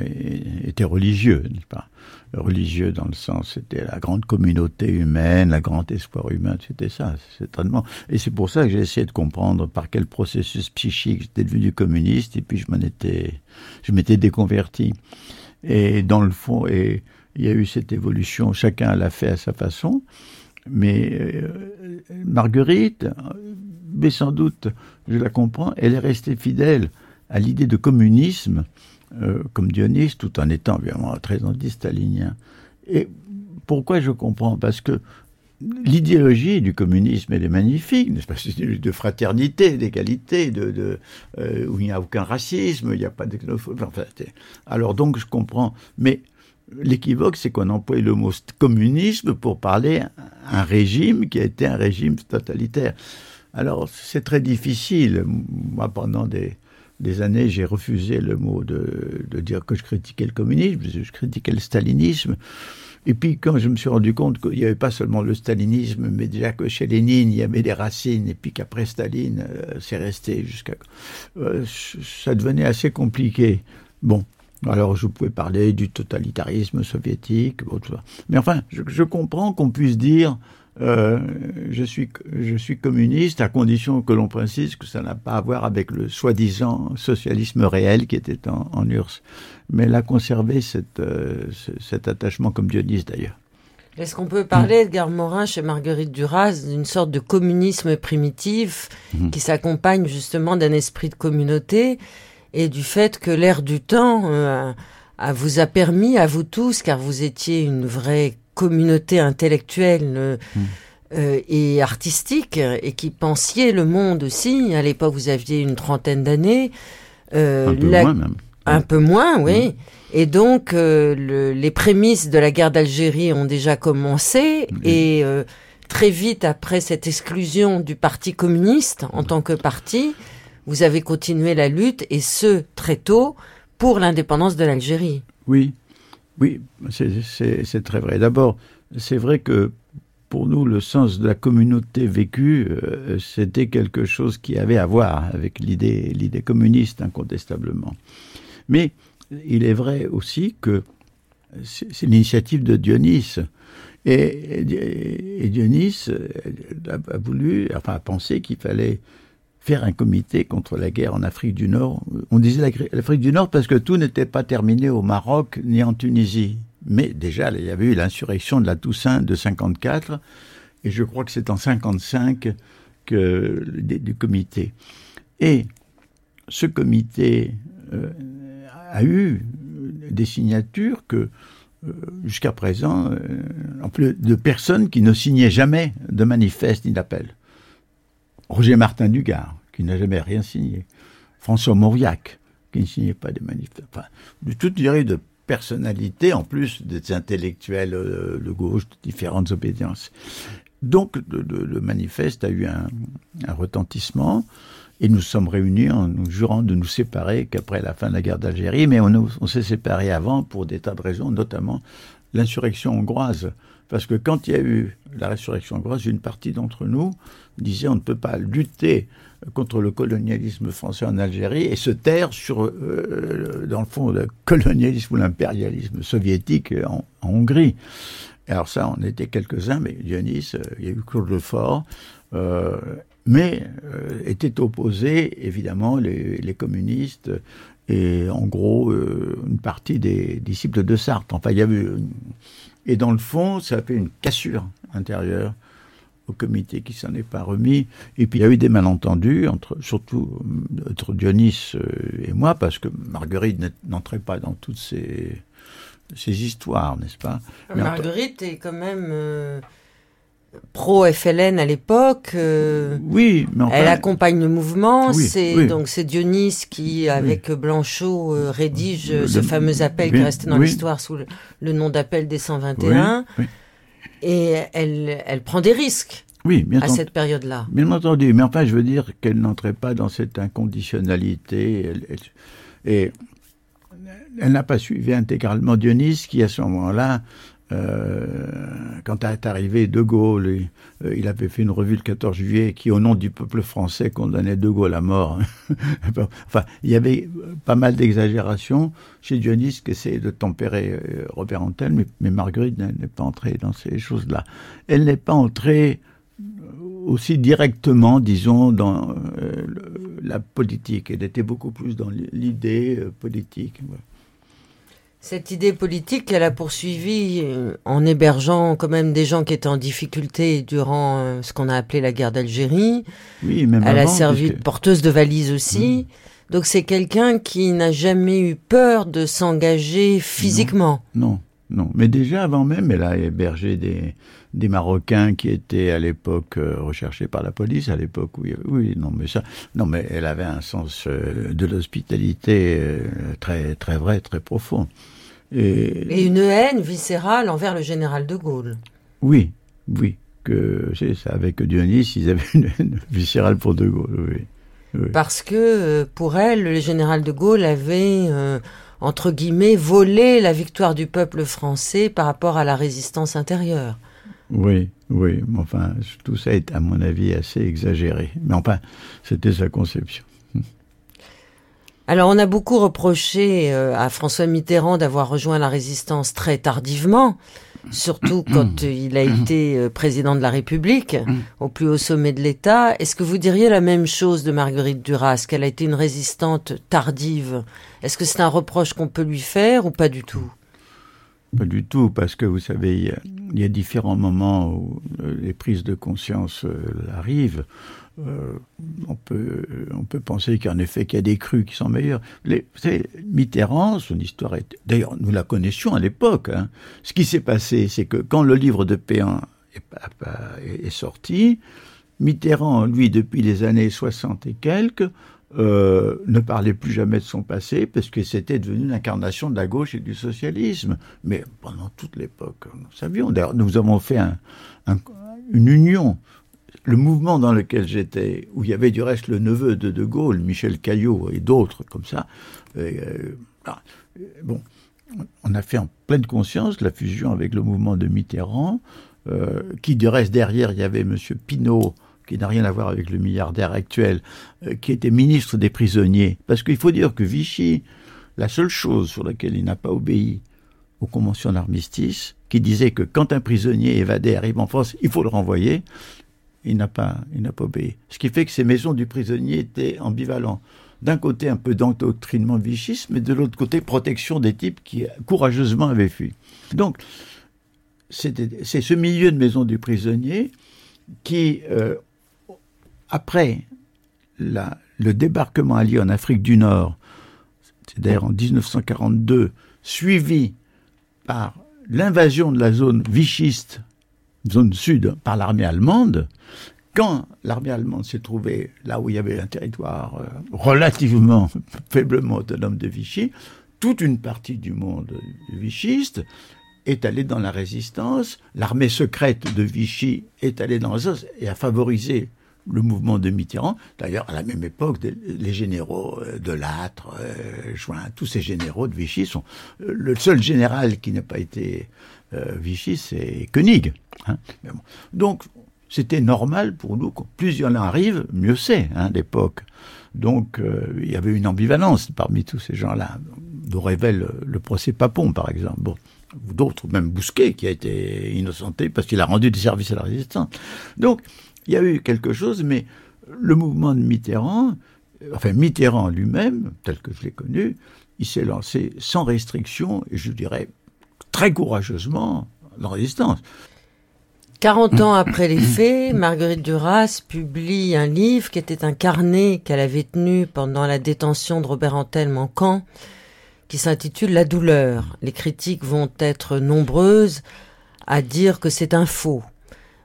était religieux, n'est-ce pas? Religieux dans le sens, c'était la grande communauté humaine, la grand espoir humain, c'était ça, certainement. Et c'est pour ça que j'ai essayé de comprendre par quel processus psychique j'étais devenu communiste, et puis je m'en étais, je m'étais déconverti. Et dans le fond, et il y a eu cette évolution, chacun l'a fait à sa façon. Mais euh, Marguerite, mais sans doute, je la comprends, elle est restée fidèle à l'idée de communisme, euh, comme Dionys, tout en étant évidemment très anti-stalinien. Et pourquoi je comprends? Parce que l'idéologie du communisme, elle est magnifique, n'est-ce pas? C'est de fraternité, d'égalité, euh, où il n'y a aucun racisme, il n'y a pas de alors donc je comprends. Mais l'équivoque, c'est qu'on emploie le mot communisme pour parler un régime qui a été un régime totalitaire. Alors c'est très difficile. Moi, pendant des, années, j'ai refusé le mot de, dire que je critiquais le communisme, je critiquais le stalinisme. Et puis quand je me suis rendu compte qu'il n'y avait pas seulement le stalinisme, mais déjà que chez Lénine, il y avait des racines, et puis qu'après Staline, euh, c'est resté jusqu'à... Euh, ça devenait assez compliqué. Bon, alors je pouvais parler du totalitarisme soviétique, mais enfin, je, comprends qu'on puisse dire euh, je, suis, je suis communiste à condition que l'on précise que ça n'a pas à voir avec le soi-disant socialisme réel qui était en, URSS. Mais elle a conservé cette, euh, cet attachement comme Dionys d'ailleurs. Est-ce qu'on peut parler, Edgar Morin, chez Marguerite Duras, d'une sorte de communisme primitif mmh. qui s'accompagne justement d'un esprit de communauté et du fait que l'ère du temps euh, vous a permis à vous tous, car vous étiez une vraie communauté intellectuelle euh, hmm. euh, et artistique, et qui pensiez le monde aussi. À l'époque, vous aviez une trentaine d'années. un peu moins même. Un peu moins, oui. Hmm. Et donc, les prémices de la guerre d'Algérie ont déjà commencé, et très vite après cette exclusion du Parti communiste en tant que parti, vous avez continué la lutte, et ce, très tôt, pour l'indépendance de l'Algérie. Oui, oui, c'est très vrai. D'abord, c'est vrai que pour nous, le sens de la communauté vécue, euh, c'était quelque chose qui avait à voir avec l'idée communiste, incontestablement. Mais il est vrai aussi que c'est l'initiative de Dionys. Et, Dionys euh, a, voulu, enfin a pensé qu'il fallait faire un comité contre la guerre en Afrique du Nord. On disait l'Afrique du Nord parce que tout n'était pas terminé au Maroc ni en Tunisie. Mais déjà, il y avait eu l'insurrection de la Toussaint de 54, et je crois que c'est en 55 que du comité. Et ce comité euh, a eu des signatures que euh, jusqu'à présent, euh, en plus de personnes qui ne signaient jamais de manifeste ni d'appel. Roger Martin Dugard, qui n'a jamais rien signé. François Mauriac, qui ne signait pas des manifestes. Enfin, de toute série de personnalités, en plus des intellectuels euh, de gauche de différentes obédiences. Donc, le, manifeste a eu un, retentissement. Et nous sommes réunis en nous jurant de nous séparer qu'après la fin de la guerre d'Algérie, mais on, on s'est séparés avant pour des tas de raisons, notamment l'insurrection hongroise. Parce que quand il y a eu la résurrection hongroise, une partie d'entre nous disait on ne peut pas lutter contre le colonialisme français en Algérie et se taire sur, euh, dans le fond, le colonialisme ou l'impérialisme soviétique en, Hongrie. Alors ça, on était quelques-uns, mais Dionys, euh, il y a eu Claude Lefort, euh, mais étaient opposés, évidemment, les, communistes et en gros une partie des disciples de Sartre. Enfin, il y avait et dans le fond, ça a fait une cassure intérieure au comité qui s'en est pas remis. Et puis il y a eu des malentendus, entre, surtout entre Dionys euh, et moi, parce que Marguerite n'entrait pas dans toutes ces, ces histoires, n'est-ce pas? Marguerite est quand même... Euh, pro-FLN à l'époque. Euh, oui, mais elle accompagne le mouvement. c'est donc c'est Dionys qui, avec Blanchot, euh, rédige ce fameux appel qui est resté dans l'histoire sous le, nom d'appel des 121. Et elle, elle prend des risques. Oui, bien à cette période-là. Bien entendu, mais enfin, je veux dire qu'elle n'entrait pas dans cette inconditionnalité. et elle n'a pas suivi intégralement Dionys, qui à ce moment-là euh, quand est arrivé De Gaulle, euh, il avait fait une revue le 14 juillet qui, au nom du peuple français, condamnait De Gaulle à mort. enfin, il y avait pas mal d'exagérations chez Dionys qui essayait de tempérer euh, Robert Antel, mais Marguerite n'est pas entrée dans ces choses-là. Elle n'est pas entrée aussi directement, disons, dans la politique. Elle était beaucoup plus dans l'idée politique. Cette idée politique qu'elle a poursuivie euh, en hébergeant quand même des gens qui étaient en difficulté durant euh, ce qu'on a appelé la guerre d'Algérie. Oui, même Elle a servi de porteuse de valises aussi. Mmh. Donc c'est quelqu'un qui n'a jamais eu peur de s'engager physiquement. Non, non, Mais déjà avant même, elle a hébergé des, des Marocains qui étaient à l'époque euh, recherchés par la police, à l'époque où oui, non, mais ça, non, mais elle avait un sens de l'hospitalité très, très vrai, très profond. Et, une haine viscérale envers le général de Gaulle. Oui, oui. Que c'est ça, avec Dionys, ils avaient une haine viscérale pour de Gaulle, oui. Parce que euh, pour elle, le général de Gaulle avait, euh, entre guillemets, volé la victoire du peuple français par rapport à la résistance intérieure. Oui, oui, enfin, tout ça est, à mon avis, assez exagéré. Mais enfin, c'était sa conception. Alors on a beaucoup reproché euh, à François Mitterrand d'avoir rejoint la résistance très tardivement, surtout quand il a été euh, président de la République, au plus haut sommet de l'État. Est-ce que vous diriez la même chose de Marguerite Duras, qu'elle a été une résistante tardive? Est-ce que c'est un reproche qu'on peut lui faire ou pas du tout? Pas du tout, parce que vous savez, il y a, différents moments où euh, les prises de conscience arrivent. Euh, on, peut, on peut penser qu'en effet qu'il y a des crues qui sont meilleures. Les, Mitterrand, son histoire est... D'ailleurs, nous la connaissions à l'époque. Hein. Ce qui s'est passé, c'est que quand le livre de Péan est, est, sorti, Mitterrand, lui, depuis les années 60 et quelques, euh, ne parlait plus jamais de son passé parce que c'était devenu l'incarnation de la gauche et du socialisme. Mais pendant toute l'époque, nous savions. D'ailleurs, nous avons fait un, une union le mouvement dans lequel j'étais, où il y avait du reste le neveu de De Gaulle, Michel Caillot et d'autres comme ça, euh, ah, bon, on a fait en pleine conscience la fusion avec le mouvement de Mitterrand, euh, qui du reste derrière il y avait M. Pinault, qui n'a rien à voir avec le milliardaire actuel, euh, qui était ministre des prisonniers. Parce qu'il faut dire que Vichy, la seule chose sur laquelle il n'a pas obéi aux conventions d'armistice, qui disait que quand un prisonnier évadé arrive en France, il faut le renvoyer, il n'a pas, obéi. Ce qui fait que ces maisons du prisonnier étaient ambivalentes. D'un côté, un peu d'endoctrinement vichiste, mais de l'autre côté, protection des types qui courageusement avaient fui. Donc, c'est ce milieu de maisons du prisonnier qui, euh, après le débarquement allié en Afrique du Nord, c'est d'ailleurs en 1942, suivi par l'invasion de la zone vichiste zone sud par l'armée allemande, quand l'armée allemande s'est trouvée là où il y avait un territoire euh, relativement faiblement autonome de Vichy, toute une partie du monde vichiste est allée dans la résistance, l'armée secrète de Vichy est allée dans la et a favorisé le mouvement de Mitterrand. D'ailleurs, à la même époque, les généraux euh, de Lattre, euh, Join, tous ces généraux de Vichy sont... Le seul général qui n'a pas été Vichy, c'est Koenig. Hein. Donc, c'était normal pour nous plus il y en arrive, mieux c'est, hein, l'époque. Donc, euh, il y avait une ambivalence parmi tous ces gens-là, dont révèle le procès Papon, par exemple. Bon, d'autres, même Bousquet, qui a été innocenté parce qu'il a rendu des services à la résistance. Donc, il y a eu quelque chose, mais le mouvement de Mitterrand, enfin Mitterrand lui-même, tel que je l'ai connu, il s'est lancé sans restriction, et je dirais très courageusement la résistance. 40 ans après les faits, Marguerite Duras publie un livre qui était un carnet qu'elle avait tenu pendant la détention de Robert Antelme en camp, qui s'intitule La douleur. Les critiques vont être nombreuses à dire que c'est un faux.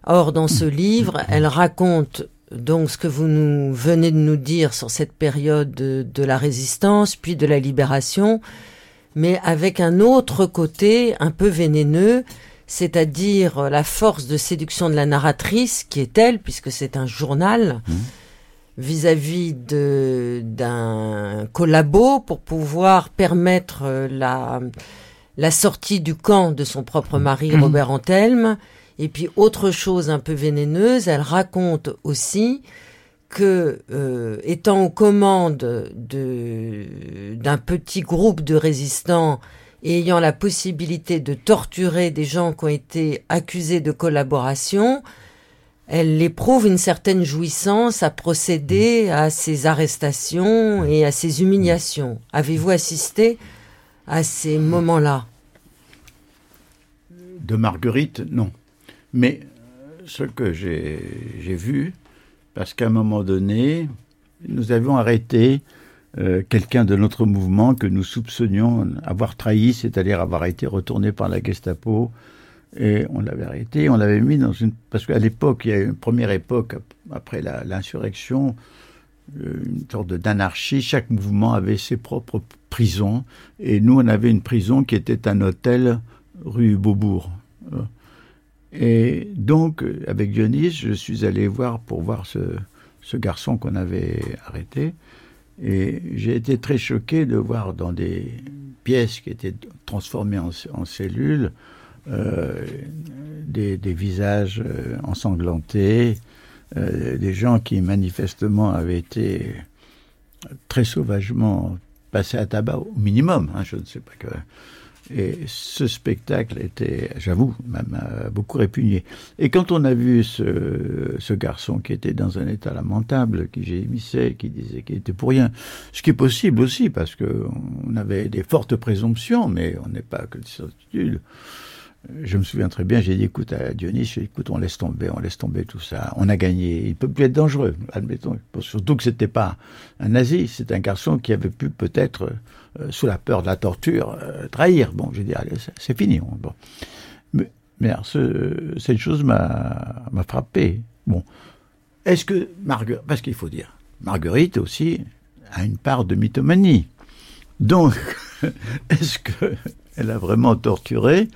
Or, dans ce livre, elle raconte donc ce que vous nous venez de nous dire sur cette période de, de la résistance, puis de la libération, mais avec un autre côté un peu vénéneux, c'est-à-dire la force de séduction de la narratrice, qui est elle, puisque c'est un journal, mmh. vis-à-vis d'un collabo pour pouvoir permettre la, la sortie du camp de son propre mari, Robert Antelme. Et puis, autre chose un peu vénéneuse, elle raconte aussi que, euh, étant aux commandes d'un petit groupe de résistants et ayant la possibilité de torturer des gens qui ont été accusés de collaboration, elle éprouve une certaine jouissance à procéder à ces arrestations et à ces humiliations. Avez-vous assisté à ces moments-là? De Marguerite, non. Mais ce que j'ai vu, parce qu'à un moment donné, nous avions arrêté euh, quelqu'un de notre mouvement que nous soupçonnions avoir trahi, c'est-à-dire avoir été retourné par la Gestapo. Et on l'avait arrêté, on l'avait mis dans une... Parce qu'à l'époque, il y a une première époque, après l'insurrection, euh, une sorte d'anarchie. Chaque mouvement avait ses propres prisons. Et nous, on avait une prison qui était un hôtel rue Beaubourg. Et donc, avec Dionys, je suis allé voir pour voir ce, garçon qu'on avait arrêté. Et j'ai été très choqué de voir dans des pièces qui étaient transformées en, cellules euh, des, des, visages euh, ensanglantés, euh, des gens qui manifestement avaient été très sauvagement passés à tabac, au minimum. Hein, je ne sais pas que et ce spectacle était, j'avoue, m'a beaucoup répugné. Et quand on a vu ce, garçon qui était dans un état lamentable, qui gémissait, qui disait qu'il était pour rien, ce qui est possible aussi, parce qu'on avait des fortes présomptions, mais on n'est pas que de certitude je me souviens très bien, j'ai dit, écoute, à Dionys, écoute, on laisse tomber, on laisse tomber tout ça. On a gagné. Il peut plus être dangereux, admettons. Surtout que c'était pas un nazi, c'est un garçon qui avait pu peut-être, euh, sous la peur de la torture, euh, trahir. Bon, j'ai dit, allez, c'est fini. Bon. Mais, mais ce, cette chose m'a frappé. Bon. Est-ce que Marguerite, parce qu'il faut dire, Marguerite aussi a une part de mythomanie. Donc, est-ce qu'elle a vraiment torturé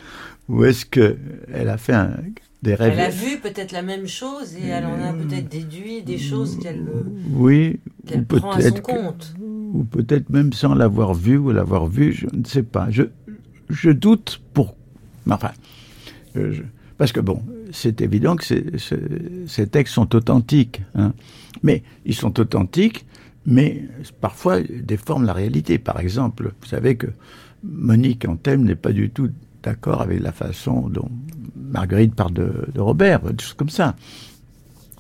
ou est-ce qu'elle a fait un, des rêves Elle a vu peut-être la même chose et elle en a peut-être déduit des choses qu'elle oui, qu prend à son compte. ou peut-être même sans l'avoir vu ou l'avoir vu, je ne sais pas. Je, je doute pour. Enfin, je, parce que bon, c'est évident que ces textes sont authentiques. Hein. Mais ils sont authentiques, mais parfois déforment la réalité. Par exemple, vous savez que Monique Anthem n'est pas du tout d'accord avec la façon dont Marguerite parle de, Robert, des choses comme ça.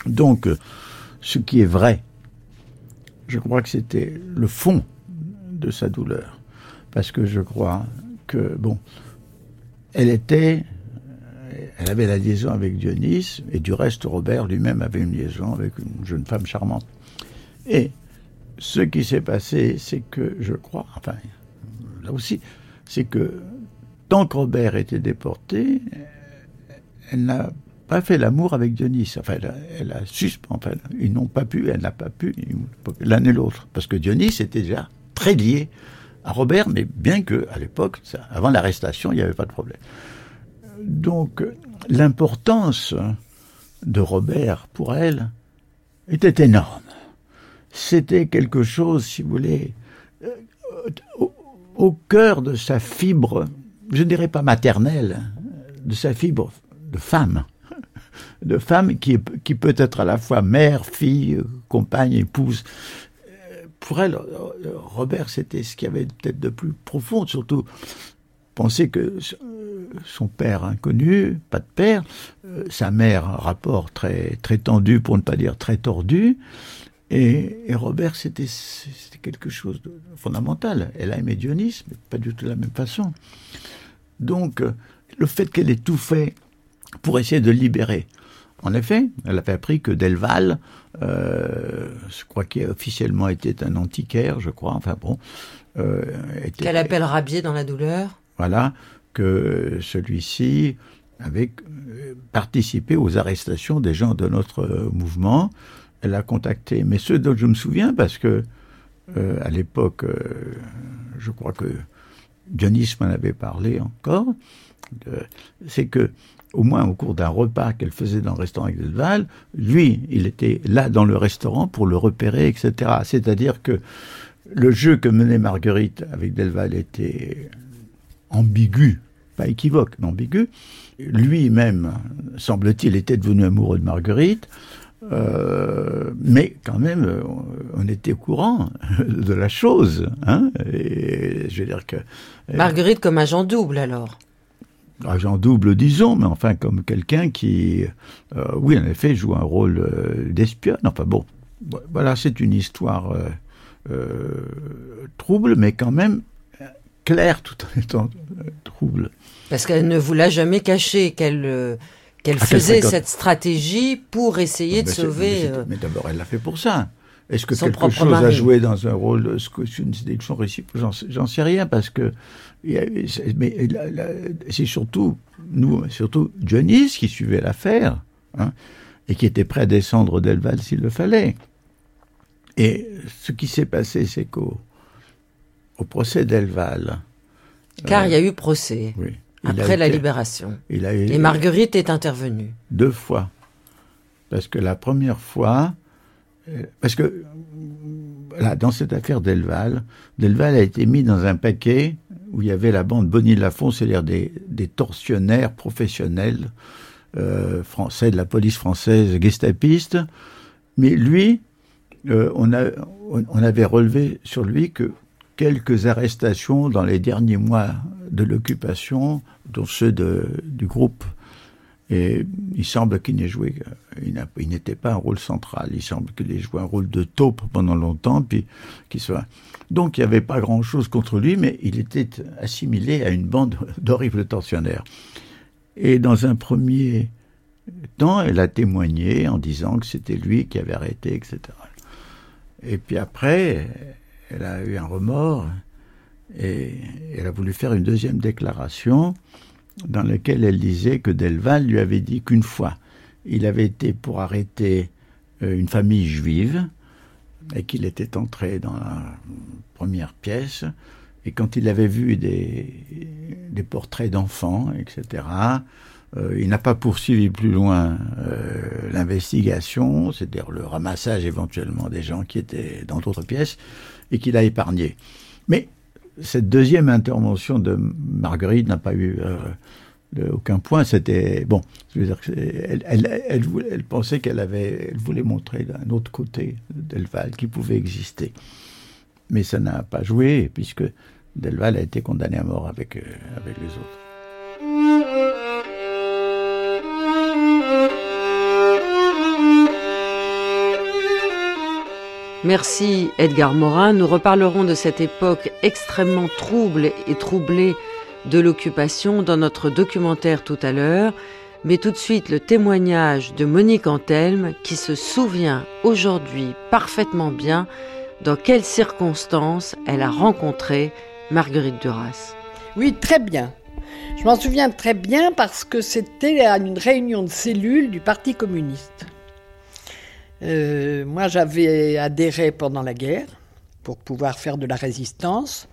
Donc, ce qui est vrai, je crois que c'était le fond de sa douleur. Parce que je crois que, bon, elle était, elle avait la liaison avec Dionys, et du reste, Robert lui-même avait une liaison avec une jeune femme charmante. Et ce qui s'est passé, c'est que je crois, enfin, là aussi, c'est que tant que Robert était déporté, elle n'a pas fait l'amour avec Dionys. Enfin, elle a, suspendu. Enfin, ils n'ont pas pu, elle n'a pas pu, l'un et l'autre. Parce que Dionys était déjà très lié à Robert, mais bien que, à l'époque, avant l'arrestation, il n'y avait pas de problème. Donc, l'importance de Robert pour elle était énorme. C'était quelque chose, si vous voulez, euh, au, au cœur de sa fibre je ne dirais pas maternelle, de sa fibre de femme, de femme qui, peut être à la fois mère, fille, compagne, épouse. Pour elle, Robert, c'était ce qui avait peut-être de plus profond, surtout penser que son père inconnu, pas de père, sa mère, un rapport très, tendu, pour ne pas dire très tordu, et, Robert, c'était quelque chose de fondamental. Elle a aimé Dionys, mais pas du tout de la même façon. Donc, euh, le fait qu'elle ait tout fait pour essayer de libérer. En effet, elle avait appris que Delval, euh, je crois qu'il officiellement était un antiquaire, je crois, enfin bon. Euh, Qu'elle appelle Rabier dans la douleur. Voilà, que celui-ci avait participé aux arrestations des gens de notre mouvement. Elle a contacté, mais ceux dont je me souviens, parce que à l'époque, je crois que Dionys m'en avait parlé encore, c'est que au moins au cours d'un repas qu'elle faisait dans le restaurant avec Delval, lui, il était là dans le restaurant pour le repérer, etc. C'est-à-dire que le jeu que menait Marguerite avec Delval était ambigu, pas équivoque, mais ambigu. Lui-même, semble-t-il, était devenu amoureux de Marguerite. Euh, mais quand même, euh, on était au courant de la chose. Hein je veux que Marguerite comme agent double alors. Agent double, disons, mais enfin comme quelqu'un qui, euh, oui, en effet, joue un rôle euh, d'espionne. Enfin bon, voilà, c'est une histoire trouble, mais quand même claire tout en étant trouble. Parce qu'elle ne vous l'a jamais caché, qu'elle qu'elle ah, faisait cette stratégie pour essayer de sauver. Mais, d'abord, elle l'a fait pour ça. Est-ce que quelque chose a joué dans un rôle, une sélection réciproque? J'en sais rien parce que mais c'est surtout nous, surtout Johnny qui suivait l'affaire hein, et qui était prêt à descendre d'Elval s'il le fallait. Et ce qui s'est passé, c'est qu'au au procès d'Elval. Car il y a eu procès. Oui. Après la libération. Et Marguerite est intervenue. Deux fois. Parce que la première fois, euh, parce que dans cette affaire Delval, Delval a été mis dans un paquet où il y avait la bande Bonnie Lafont, c'est-à-dire des, des, tortionnaires professionnels euh, français de la police française, gestapistes. Mais lui, euh, on, a, on, avait relevé sur lui que quelques arrestations dans les derniers mois de l'occupation, dont ceux de, du groupe. Et il semble qu'il n'ait joué, il n'était pas un rôle central. Il semble qu'il ait joué un rôle de taupe pendant longtemps, puis qu'il soit. Donc il n'y avait pas grand-chose contre lui, mais il était assimilé à une bande d'horribles tortionnaires. Et dans un premier temps, elle a témoigné en disant que c'était lui qui avait arrêté, etc. Et puis après, elle a eu un remords et elle a voulu faire une deuxième déclaration dans laquelle elle disait que Delval lui avait dit qu'une fois, il avait été pour arrêter euh, une famille juive et qu'il était entré dans la première pièce et quand il avait vu des, des portraits d'enfants, etc., euh, il n'a pas poursuivi plus loin euh, l'investigation, c'est-à-dire le ramassage éventuellement des gens qui étaient dans d'autres pièces, et qu'il a épargné. Mais cette deuxième intervention de Marguerite n'a pas eu euh, aucun point. C'était bon. Elle, elle, pensait qu'elle avait, elle voulait montrer d'un autre côté Delval qui pouvait exister, mais ça n'a pas joué puisque Delval a été condamné à mort avec avec les autres. Merci Edgar Morin. Nous reparlerons de cette époque extrêmement trouble et troublée de l'occupation dans notre documentaire tout à l'heure. Mais tout de suite le témoignage de Monique Antelme qui se souvient aujourd'hui parfaitement bien dans quelles circonstances elle a rencontré Marguerite Duras. Oui, très bien. Je m'en souviens très bien parce que c'était à une réunion de cellules du Parti communiste. Euh, moi, j'avais adhéré pendant la guerre pour pouvoir faire de la résistance.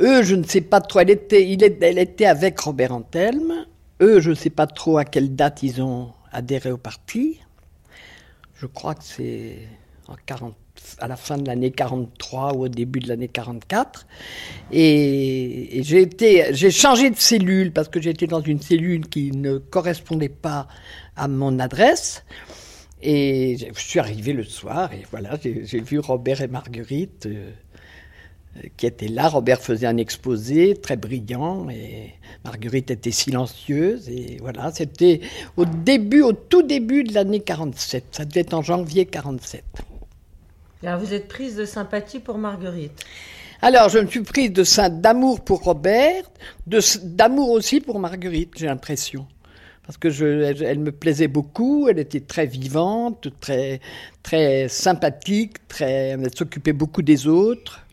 Eux, je ne sais pas trop. Elle était, il était avec Robert Antelme. Eux, je ne sais pas trop à quelle date ils ont adhéré au parti. Je crois que c'est à la fin de l'année 43 ou au début de l'année 44. Et, j'ai changé de cellule parce que j'étais dans une cellule qui ne correspondait pas à mon adresse. Et je suis arrivé le soir et voilà, j'ai vu Robert et Marguerite euh, qui étaient là. Robert faisait un exposé très brillant et Marguerite était silencieuse. Et voilà, c'était au début, au tout début de l'année 47. Ça devait être en janvier 47. Alors vous êtes prise de sympathie pour Marguerite? Alors, je me suis prise d'amour pour Robert, d'amour aussi pour Marguerite, j'ai l'impression parce que elle, me plaisait beaucoup, elle était très vivante, très, très sympathique, très, elle s'occupait beaucoup des autres.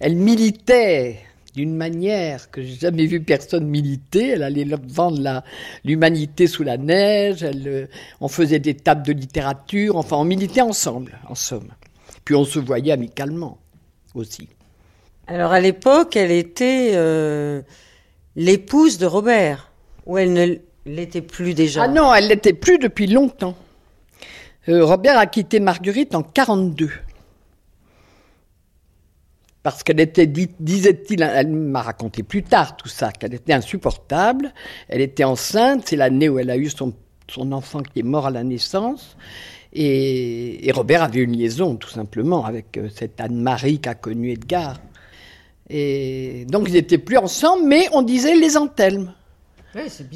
Elle militait d'une manière que j'ai jamais vu personne militer. Elle allait vendre l'humanité sous la neige. Elle, on faisait des tables de littérature. Enfin, on militait ensemble, en somme. Puis on se voyait amicalement aussi. Alors à l'époque, elle était euh, l'épouse de Robert, ou elle ne l'était plus déjà Ah non, elle l'était plus depuis longtemps. Euh, Robert a quitté Marguerite en 42. parce qu'elle était, disait-il, elle m'a raconté plus tard tout ça, qu'elle était insupportable. Elle était enceinte, c'est l'année où elle a eu son, son enfant qui est mort à la naissance. Et, Robert avait une liaison, tout simplement, avec euh, cette Anne-Marie qu'a connue Edgar. Et donc ils n'étaient plus ensemble, mais on disait les Antelmes.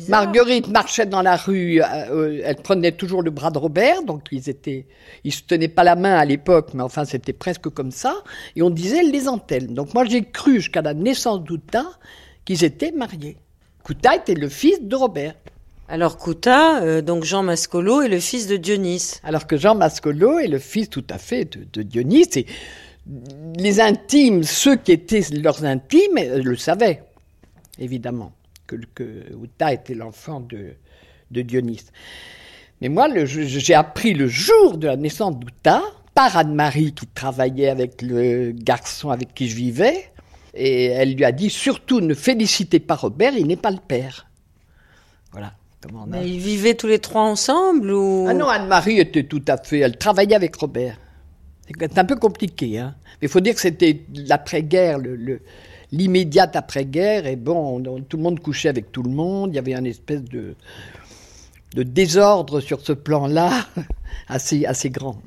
Marguerite marchait dans la rue, euh, euh, elle prenait toujours le bras de Robert, donc ils étaient, ils se tenaient pas la main à l'époque, mais enfin c'était presque comme ça, et on disait les Antelmes. Donc moi j'ai cru jusqu'à la naissance d'Outa qu'ils étaient mariés. Kouta était le fils de Robert. Alors Kouta, euh, donc Jean Mascolo est le fils de Dionys. Alors que Jean Mascolo est le fils tout à fait de, de Dionys, et les intimes, ceux qui étaient leurs intimes, le savaient, évidemment que, que Uta était l'enfant de, de Dionys. Mais moi, j'ai appris le jour de la naissance d'Uta par Anne-Marie qui travaillait avec le garçon avec qui je vivais. Et elle lui a dit surtout ne félicitez pas Robert, il n'est pas le père. Voilà. Comment Mais ils vivaient tous les trois ensemble ou? Ah non, Anne-Marie était tout à fait. Elle travaillait avec Robert. C'est un peu compliqué, hein. Mais il faut dire que c'était l'après-guerre, le, l'immédiate après-guerre, et bon, tout le monde couchait avec tout le monde, il y avait un espèce de, désordre sur ce plan-là, assez, assez grand.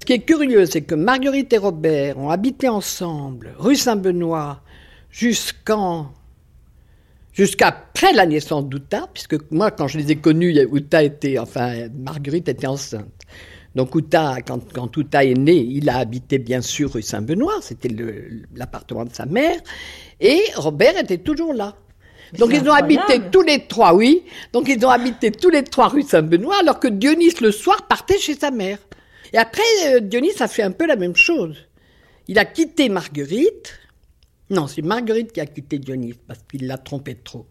Ce qui est curieux, c'est que Marguerite et Robert ont habité ensemble, rue Saint-Benoît, jusqu'en jusqu'après la naissance d'Outa, puisque moi, quand je les ai connus, Outa était, enfin, Marguerite était enceinte. Donc Outa, quand, quand Outa est né, il a habité bien sûr rue Saint-Benoît, c'était l'appartement de sa mère, et Robert était toujours là. Donc ils ont habité tous les trois, oui. Donc ils ont habité tous les trois rue Saint-Benoît, alors que Dionys le soir partait chez sa mère. Et après, euh, Dionys a fait un peu la même chose. Il a quitté Marguerite. Non, c'est Marguerite qui a quitté Dionys parce qu'il l'a trompé trop.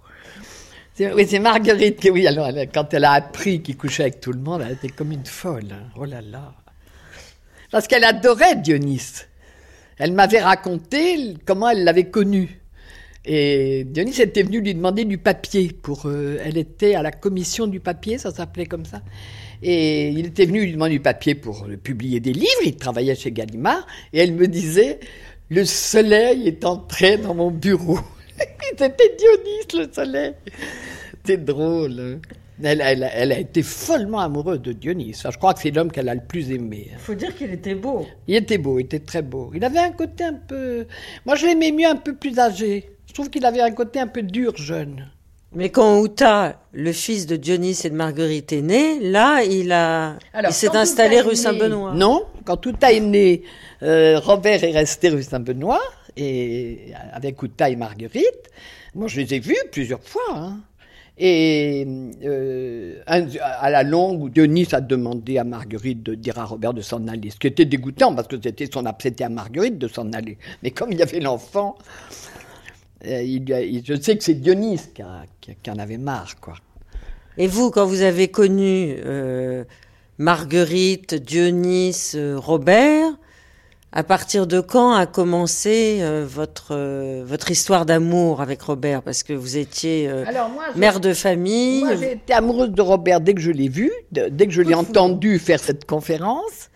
Oui, c'est Marguerite qui, oui, alors, quand elle a appris qu'il couchait avec tout le monde, elle était comme une folle. Hein. Oh là là. Parce qu'elle adorait Dionys. Elle m'avait raconté comment elle l'avait connu. Et Dionys était venu lui demander du papier pour. Euh, elle était à la commission du papier, ça s'appelait comme ça. Et il était venu lui demander du papier pour euh, publier des livres. Il travaillait chez Gallimard. Et elle me disait Le soleil est entré dans mon bureau. C'était Dionys, le soleil. C'était drôle. Hein. Elle, a été follement amoureuse de Dionys. je crois que c'est l'homme qu'elle a le plus aimé. Il hein. faut dire qu'il était beau. Il était beau, il était très beau. Il avait un côté un peu. Moi, je l'aimais mieux un peu plus âgé. Je trouve qu'il avait un côté un peu dur, jeune. Mais quand Outa, le fils de Dionys et de Marguerite, est né, là, il a, il s'est installé rue Saint-Benoît. Non, quand Outa est né, euh, Robert est resté rue Saint-Benoît et avec Outa et Marguerite. Moi, je les ai vus plusieurs fois. Hein. Et euh, à la longue, Denis a demandé à Marguerite de dire à Robert de s'en aller, ce qui était dégoûtant parce que c'était son c'était à Marguerite de s'en aller. Mais comme il y avait l'enfant, euh, je sais que c'est Dionys qui, en avait marre, quoi. Et vous, quand vous avez connu euh, Marguerite, Dionys, Robert, à partir de quand a commencé euh, votre euh, votre histoire d'amour avec Robert? Parce que vous étiez euh, mère de famille. Moi, j'ai été amoureuse de Robert dès que je l'ai vu, dès que je l'ai entendu faire cette conférence.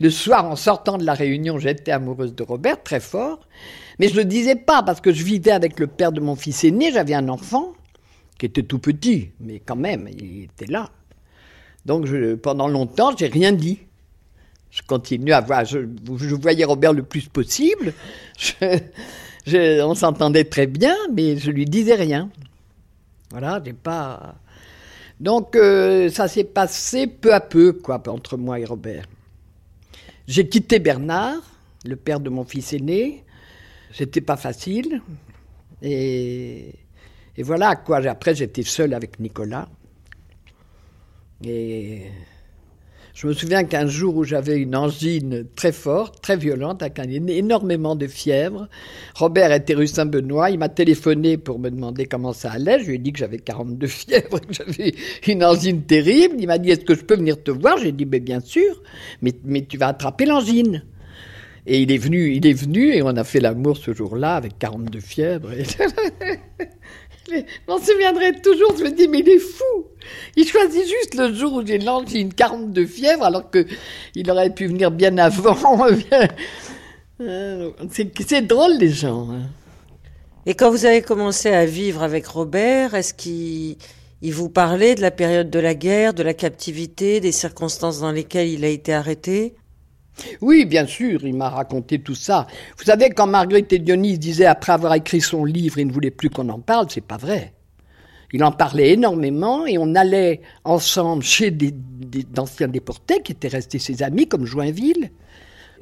Le soir, en sortant de la réunion, j'étais amoureuse de Robert très fort. Mais je le disais pas parce que je vivais avec le père de mon fils aîné. J'avais un enfant qui était tout petit, mais quand même, il était là. Donc, je, pendant longtemps, j'ai rien dit. Je continue à voir, je, voyais Robert le plus possible. on s'entendait très bien, mais je lui disais rien. Voilà, j'ai pas. Donc euh, ça s'est passé peu à peu, quoi, entre moi et Robert. J'ai quitté Bernard, le père de mon fils aîné. C'était pas facile. Et, voilà, quoi. Après, j'étais seul avec Nicolas. Et je me souviens qu'un jour où j'avais une angine très forte, très violente, avec énormément de fièvre, Robert était rue Saint-Benoît, il m'a téléphoné pour me demander comment ça allait. Je lui ai dit que j'avais 42 fièvres, que j'avais une angine terrible. Il m'a dit Est-ce que je peux venir te voir? J'ai dit Mais bien sûr, mais, mais tu vas attraper l'angine. Et il est venu, il est venu et on a fait l'amour ce jour-là avec 42 fièvres. Je m'en souviendrai toujours, je me dis, mais il est fou Il choisit juste le jour où j'ai lancé une 42 fièvre, alors qu'il aurait pu venir bien avant. Euh, c'est drôle les gens. Hein. Et quand vous avez commencé à vivre avec Robert, est-ce qu'il vous parlait de la période de la guerre, de la captivité, des circonstances dans lesquelles il a été arrêté? Oui, bien sûr, il m'a raconté tout ça. Vous savez, quand Marguerite et Dionys disaient après avoir écrit son livre, il ne voulait plus qu'on en parle, c'est pas vrai. Il en parlait énormément et on allait ensemble chez des, déportés qui étaient restés ses amis, comme Joinville.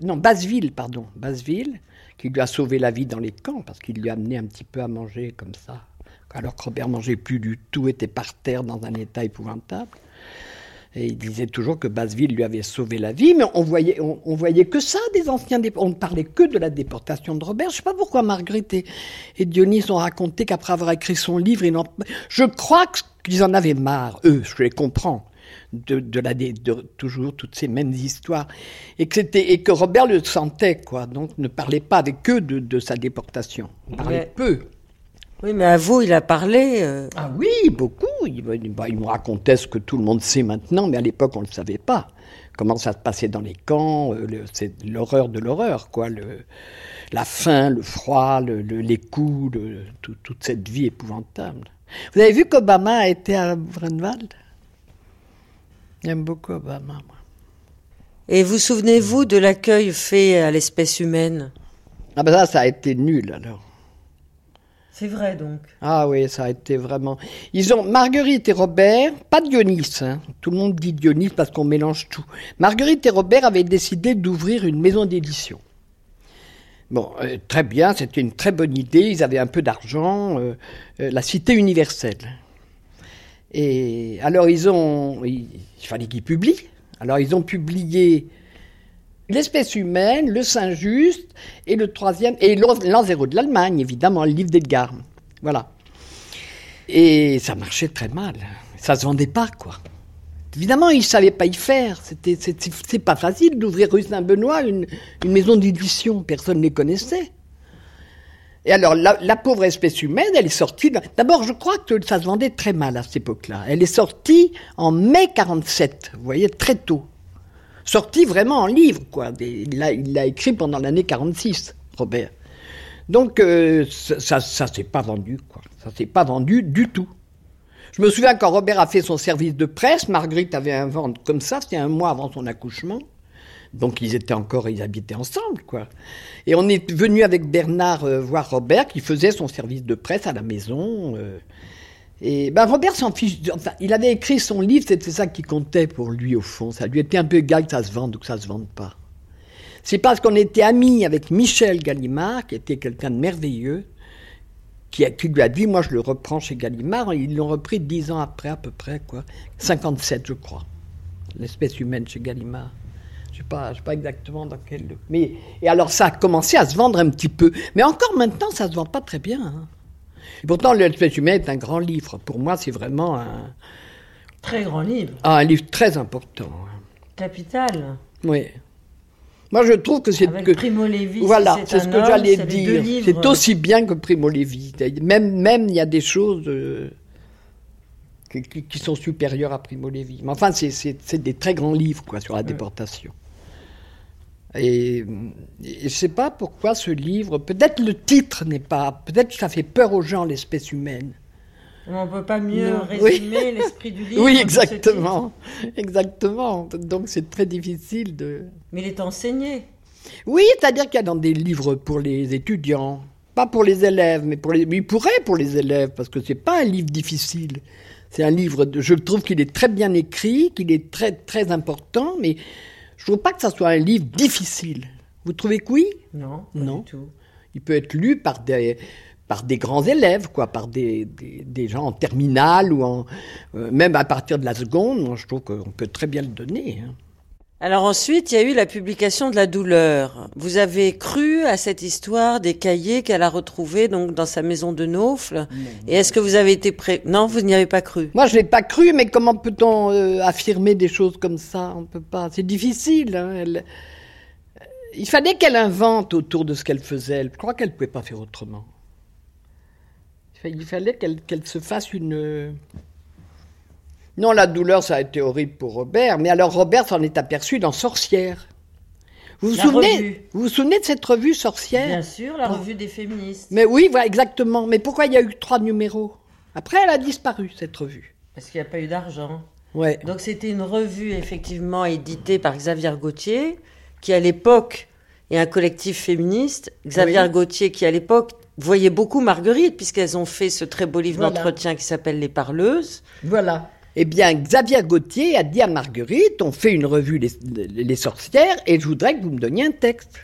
Non, Basseville, pardon, Basseville qui lui a sauvé la vie dans les camps, parce qu'il lui a amené un petit peu à manger comme ça. Alors que Robert mangeait plus du tout, était par terre dans un état épouvantable. Et il disait toujours que Basseville lui avait sauvé la vie, mais on voyait, on, voyait que ça des anciens On ne parlait que de la déportation de Robert. Je ne sais pas pourquoi Marguerite et, et Dionys ont raconté qu'après avoir écrit son livre, ils je crois qu'ils en avaient marre, eux, je les comprends de, la, de toujours toutes ces mêmes histoires, et que, et que Robert le sentait, quoi, donc ne parlait pas avec eux de, sa déportation. Il parlait peu. Oui, mais à vous, il a parlé. Euh. Ah oui, beaucoup. Il, bah, il, me racontait ce que tout le monde sait maintenant, mais à l'époque, on ne le savait pas. Comment ça se passait dans les camps, euh, c'est l'horreur de l'horreur, quoi. Le, la faim, le froid, le, les coups, toute cette vie épouvantable. Vous avez vu qu'Obama a été à Brunwald J'aime beaucoup Obama, Et vous souvenez-vous de l'accueil fait à l'espèce humaine? Ah ben ça, ça a été nul alors. C'est vrai donc. Ah oui, ça a été vraiment. Ils ont Marguerite et Robert, pas Dionys. Hein. Tout le monde dit Dionys parce qu'on mélange tout. Marguerite et Robert avaient décidé d'ouvrir une maison d'édition. Bon, euh, très bien, c'était une très bonne idée. Ils avaient un peu d'argent. Euh, euh, la Cité universelle. Et alors ils ont, il, fallait qu'ils publient. Alors ils ont publié L'espèce humaine, le Saint-Just et le troisième, et l'an zéro de l'Allemagne, évidemment, le livre d'Edgar. Voilà. Et ça marchait très mal. Ça se vendait pas, quoi. Évidemment, ils ne savaient pas y faire. C'était, pas facile d'ouvrir rue Saint-Benoît une, une maison d'édition. Personne ne les connaissait. Et alors, la, pauvre espèce humaine, elle est sortie. D'abord, je crois que ça se vendait très mal à cette époque-là. Elle est sortie en mai 47, vous voyez, très tôt. Sortie vraiment en livre, quoi. Il l'a écrit pendant l'année 46, Robert. Donc, euh, ça, ça s'est pas vendu, quoi. Ça s'est pas vendu du tout. Je me souviens quand Robert a fait son service de presse, Marguerite avait un ventre comme ça, c'était un mois avant son accouchement. Donc ils étaient encore, ils habitaient ensemble, quoi. Et on est venu avec Bernard euh, voir Robert qui faisait son service de presse à la maison. Euh. Et ben Robert s'en fiche. Enfin, il avait écrit son livre, c'était ça qui comptait pour lui au fond. Ça lui était un peu égal que ça se vende ou que ça se vende pas. C'est parce qu'on était amis avec Michel Gallimard, qui était quelqu'un de merveilleux, qui, qui, lui a dit, moi je le reprends chez Gallimard. Ils l'ont repris dix ans après à peu près, quoi. 57 je crois. L'espèce humaine chez Gallimard. Je ne sais, sais, pas exactement dans quel. Mais, et alors, ça a commencé à se vendre un petit peu. Mais encore maintenant, ça ne se vend pas très bien. Hein. Et pourtant, L'espèce humaine est un grand livre. Pour moi, c'est vraiment un. Très grand livre. Ah, un livre très important. Capital. Oui. Moi, je trouve que c'est que Primo Levi. Voilà, c'est ce que j'allais dire. C'est aussi bien que Primo Levi. Même, même, il y a des choses. Euh, qui, sont supérieures à Primo Levi. Mais enfin, c'est des très grands livres quoi, sur la déportation. Et, je ne sais pas pourquoi ce livre, peut-être le titre n'est pas, peut-être ça fait peur aux gens, l'espèce humaine. On ne peut pas mieux résumer l'esprit du livre. Oui, exactement. Exactement. Donc c'est très difficile de. Mais il est enseigné. Oui, c'est-à-dire qu'il y a dans des livres pour les étudiants, pas pour les élèves, mais pour les. Mais il pourrait pour les élèves, parce que c'est pas un livre difficile. C'est un livre, de... je trouve qu'il est très bien écrit, qu'il est très, très important, mais je ne trouve pas que ça soit un livre difficile. Vous trouvez que oui? Non, non. Du tout. Il peut être lu par des, par des grands élèves, quoi, par des, des, gens en terminale ou en, euh, même à partir de la seconde. Je trouve qu'on peut très bien le donner. Hein. Alors ensuite, il y a eu la publication de la douleur. Vous avez cru à cette histoire des cahiers qu'elle a retrouvés donc dans sa maison de Naufle. Et est-ce que vous avez été prêt? Non, vous n'y avez pas cru. Moi, je n'ai pas cru, mais comment peut-on euh, affirmer des choses comme ça? On peut pas. C'est difficile. Hein, euh, il fallait qu'elle invente autour de ce qu'elle faisait. Je crois qu'elle ne pouvait pas faire autrement. Il fallait qu'elle se fasse une non, la douleur, ça a été horrible pour Robert, mais alors Robert s'en est aperçu dans Sorcière. Vous vous La souvenez revue. Vous vous souvenez de cette revue sorcière Bien sûr, la revue des féministes. Mais oui, voilà, exactement. Mais pourquoi il y a eu trois numéros Après, elle a disparu, cette revue. Parce qu'il n'y a pas eu d'argent. Ouais. Donc c'était une revue effectivement éditée par Xavier Gauthier, qui à l'époque est un collectif féministe. Xavier Oui. Gauthier qui à l'époque voyait beaucoup Marguerite, puisqu'elles ont fait ce très beau livre Voilà. d'entretien qui s'appelle Les Parleuses. Voilà. Eh bien, Xavier Gauthier a dit à Marguerite, on fait une revue les, les sorcières et je voudrais que vous me donniez un texte.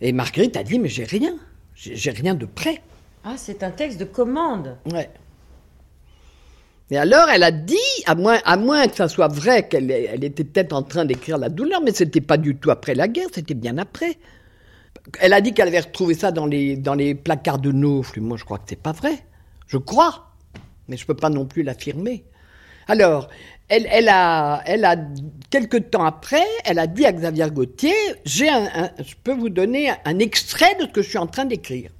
Et Marguerite a dit, mais j'ai rien. J'ai rien de prêt. Ah, c'est un texte de commande. Ouais. Et alors, elle a dit, à moins, à moins que ça soit vrai qu'elle elle était peut-être en train d'écrire la douleur, mais c'était pas du tout après la guerre, c'était bien après. Elle a dit qu'elle avait retrouvé ça dans les, dans les placards de Naufle. Moi, je crois que c'est pas vrai. Je crois. Mais je peux pas non plus l'affirmer. Alors, elle, a, elle a, quelques temps après, elle a dit à Xavier Gauthier, j'ai je peux vous donner un, extrait de ce que je suis en train d'écrire.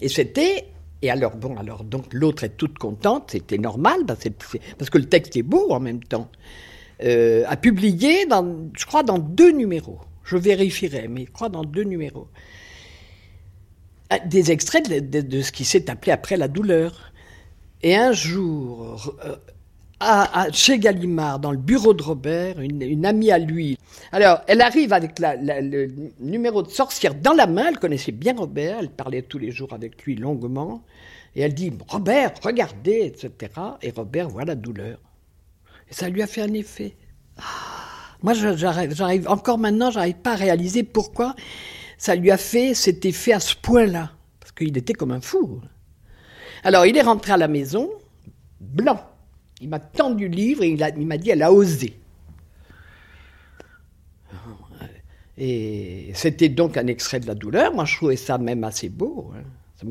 Et c'était, et alors bon, alors donc l'autre est toute contente, c'était normal, parce, que c'est- parce que le texte est beau en même temps, euh, a publié, je crois, dans deux numéros. Je vérifierai, mais je crois dans deux numéros. Ah, Des extraits de ce qui s'est appelé après la douleur. Et un jour, euh, chez Gallimard, dans le bureau de Robert, une, amie à lui. Alors, elle arrive avec le numéro de sorcière dans la main. Elle connaissait bien Robert. Elle parlait tous les jours avec lui longuement. Et elle dit Robert, regardez, etc. Et Robert voit la douleur. Et ça lui a fait un effet. Ah, Moi, j'arrive, j'arrive encore maintenant, j'arrive pas à réaliser pourquoi ça lui a fait cet effet à ce point-là. Parce qu'il était comme un fou. Alors, il est rentré à la maison, blanc. Il m'a tendu le livre et il, m'a dit elle a osé. Et c'était donc un extrait de la douleur. Moi, je trouvais ça même assez beau. hein.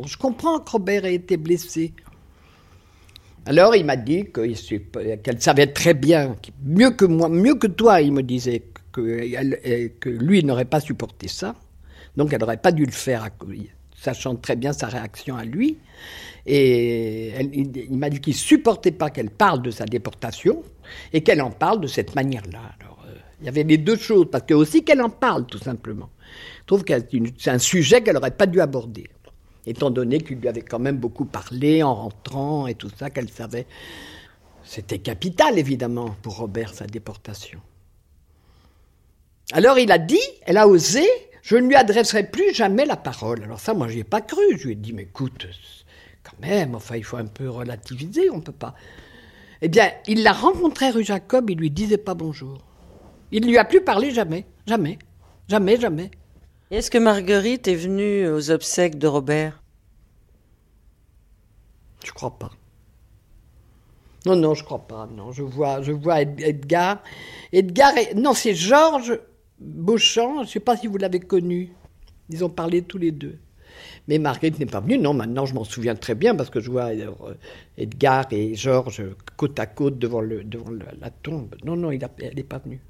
Je comprends que Robert ait été blessé. Alors, il m'a dit que- qu'elle savait très bien, mieux que moi, mieux que toi, il me disait que lui n'aurait pas supporté ça. Donc, elle n'aurait pas dû le faire, à- sachant très bien sa réaction à lui. Et il m'a dit qu'il supportait pas qu'elle parle de sa déportation et qu'elle en parle de cette manière-là. Alors, euh, il y avait les deux choses, parce que aussi qu'elle en parle, tout simplement. Je trouve que c'est un sujet qu'elle n'aurait pas dû aborder, étant donné qu'il lui avait quand même beaucoup parlé en rentrant et tout ça, qu'elle savait. C'était capital, évidemment, pour Robert, sa déportation. Alors il a dit, elle a osé, je ne lui adresserai plus jamais la parole. Alors ça, moi, je n'y ai pas cru. Je lui ai dit, mais écoute, quand même, enfin, il faut un peu relativiser, on ne peut pas. Eh bien, il la rencontrait rue Jacob, il lui disait pas bonjour. Il ne lui a plus parlé jamais, jamais, jamais, jamais. Est-ce que Marguerite est venue aux obsèques de Robert? Je crois pas. Non, non, je crois pas. Non, je vois, je vois Ed- Edgar. Edgar, est- non, c'est Georges Beauchamp. Je ne sais pas si vous l'avez connu. Ils ont parlé tous les deux. Mais Marguerite n'est pas venue. Non, maintenant je m'en souviens très bien parce que je vois euh, Edgar et Georges côte à côte devant, le, devant la tombe. Non, non, il elle n'est pas venue.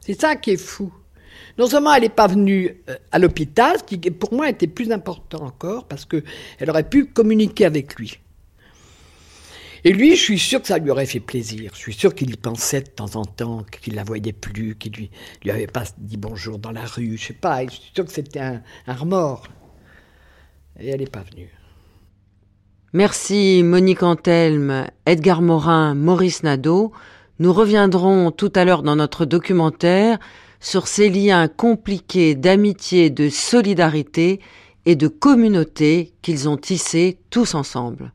C'est ça qui est fou. Non seulement elle n'est pas venue euh, à l'hôpital, ce qui pour moi était plus important encore, parce qu'elle aurait pu communiquer avec lui. Et lui, je suis sûr que ça lui aurait fait plaisir. Je suis sûr qu'il y pensait de temps en temps, qu'il la voyait plus, qu'il lui, lui avait pas dit bonjour dans la rue, je sais pas. Je suis sûr que c'était un, un remords. Et elle n'est pas venue. Merci Monique Antelme, Edgar Morin, Maurice Nadeau. Nous reviendrons tout à l'heure dans notre documentaire sur ces liens compliqués d'amitié, de solidarité et de communauté qu'ils ont tissés tous ensemble.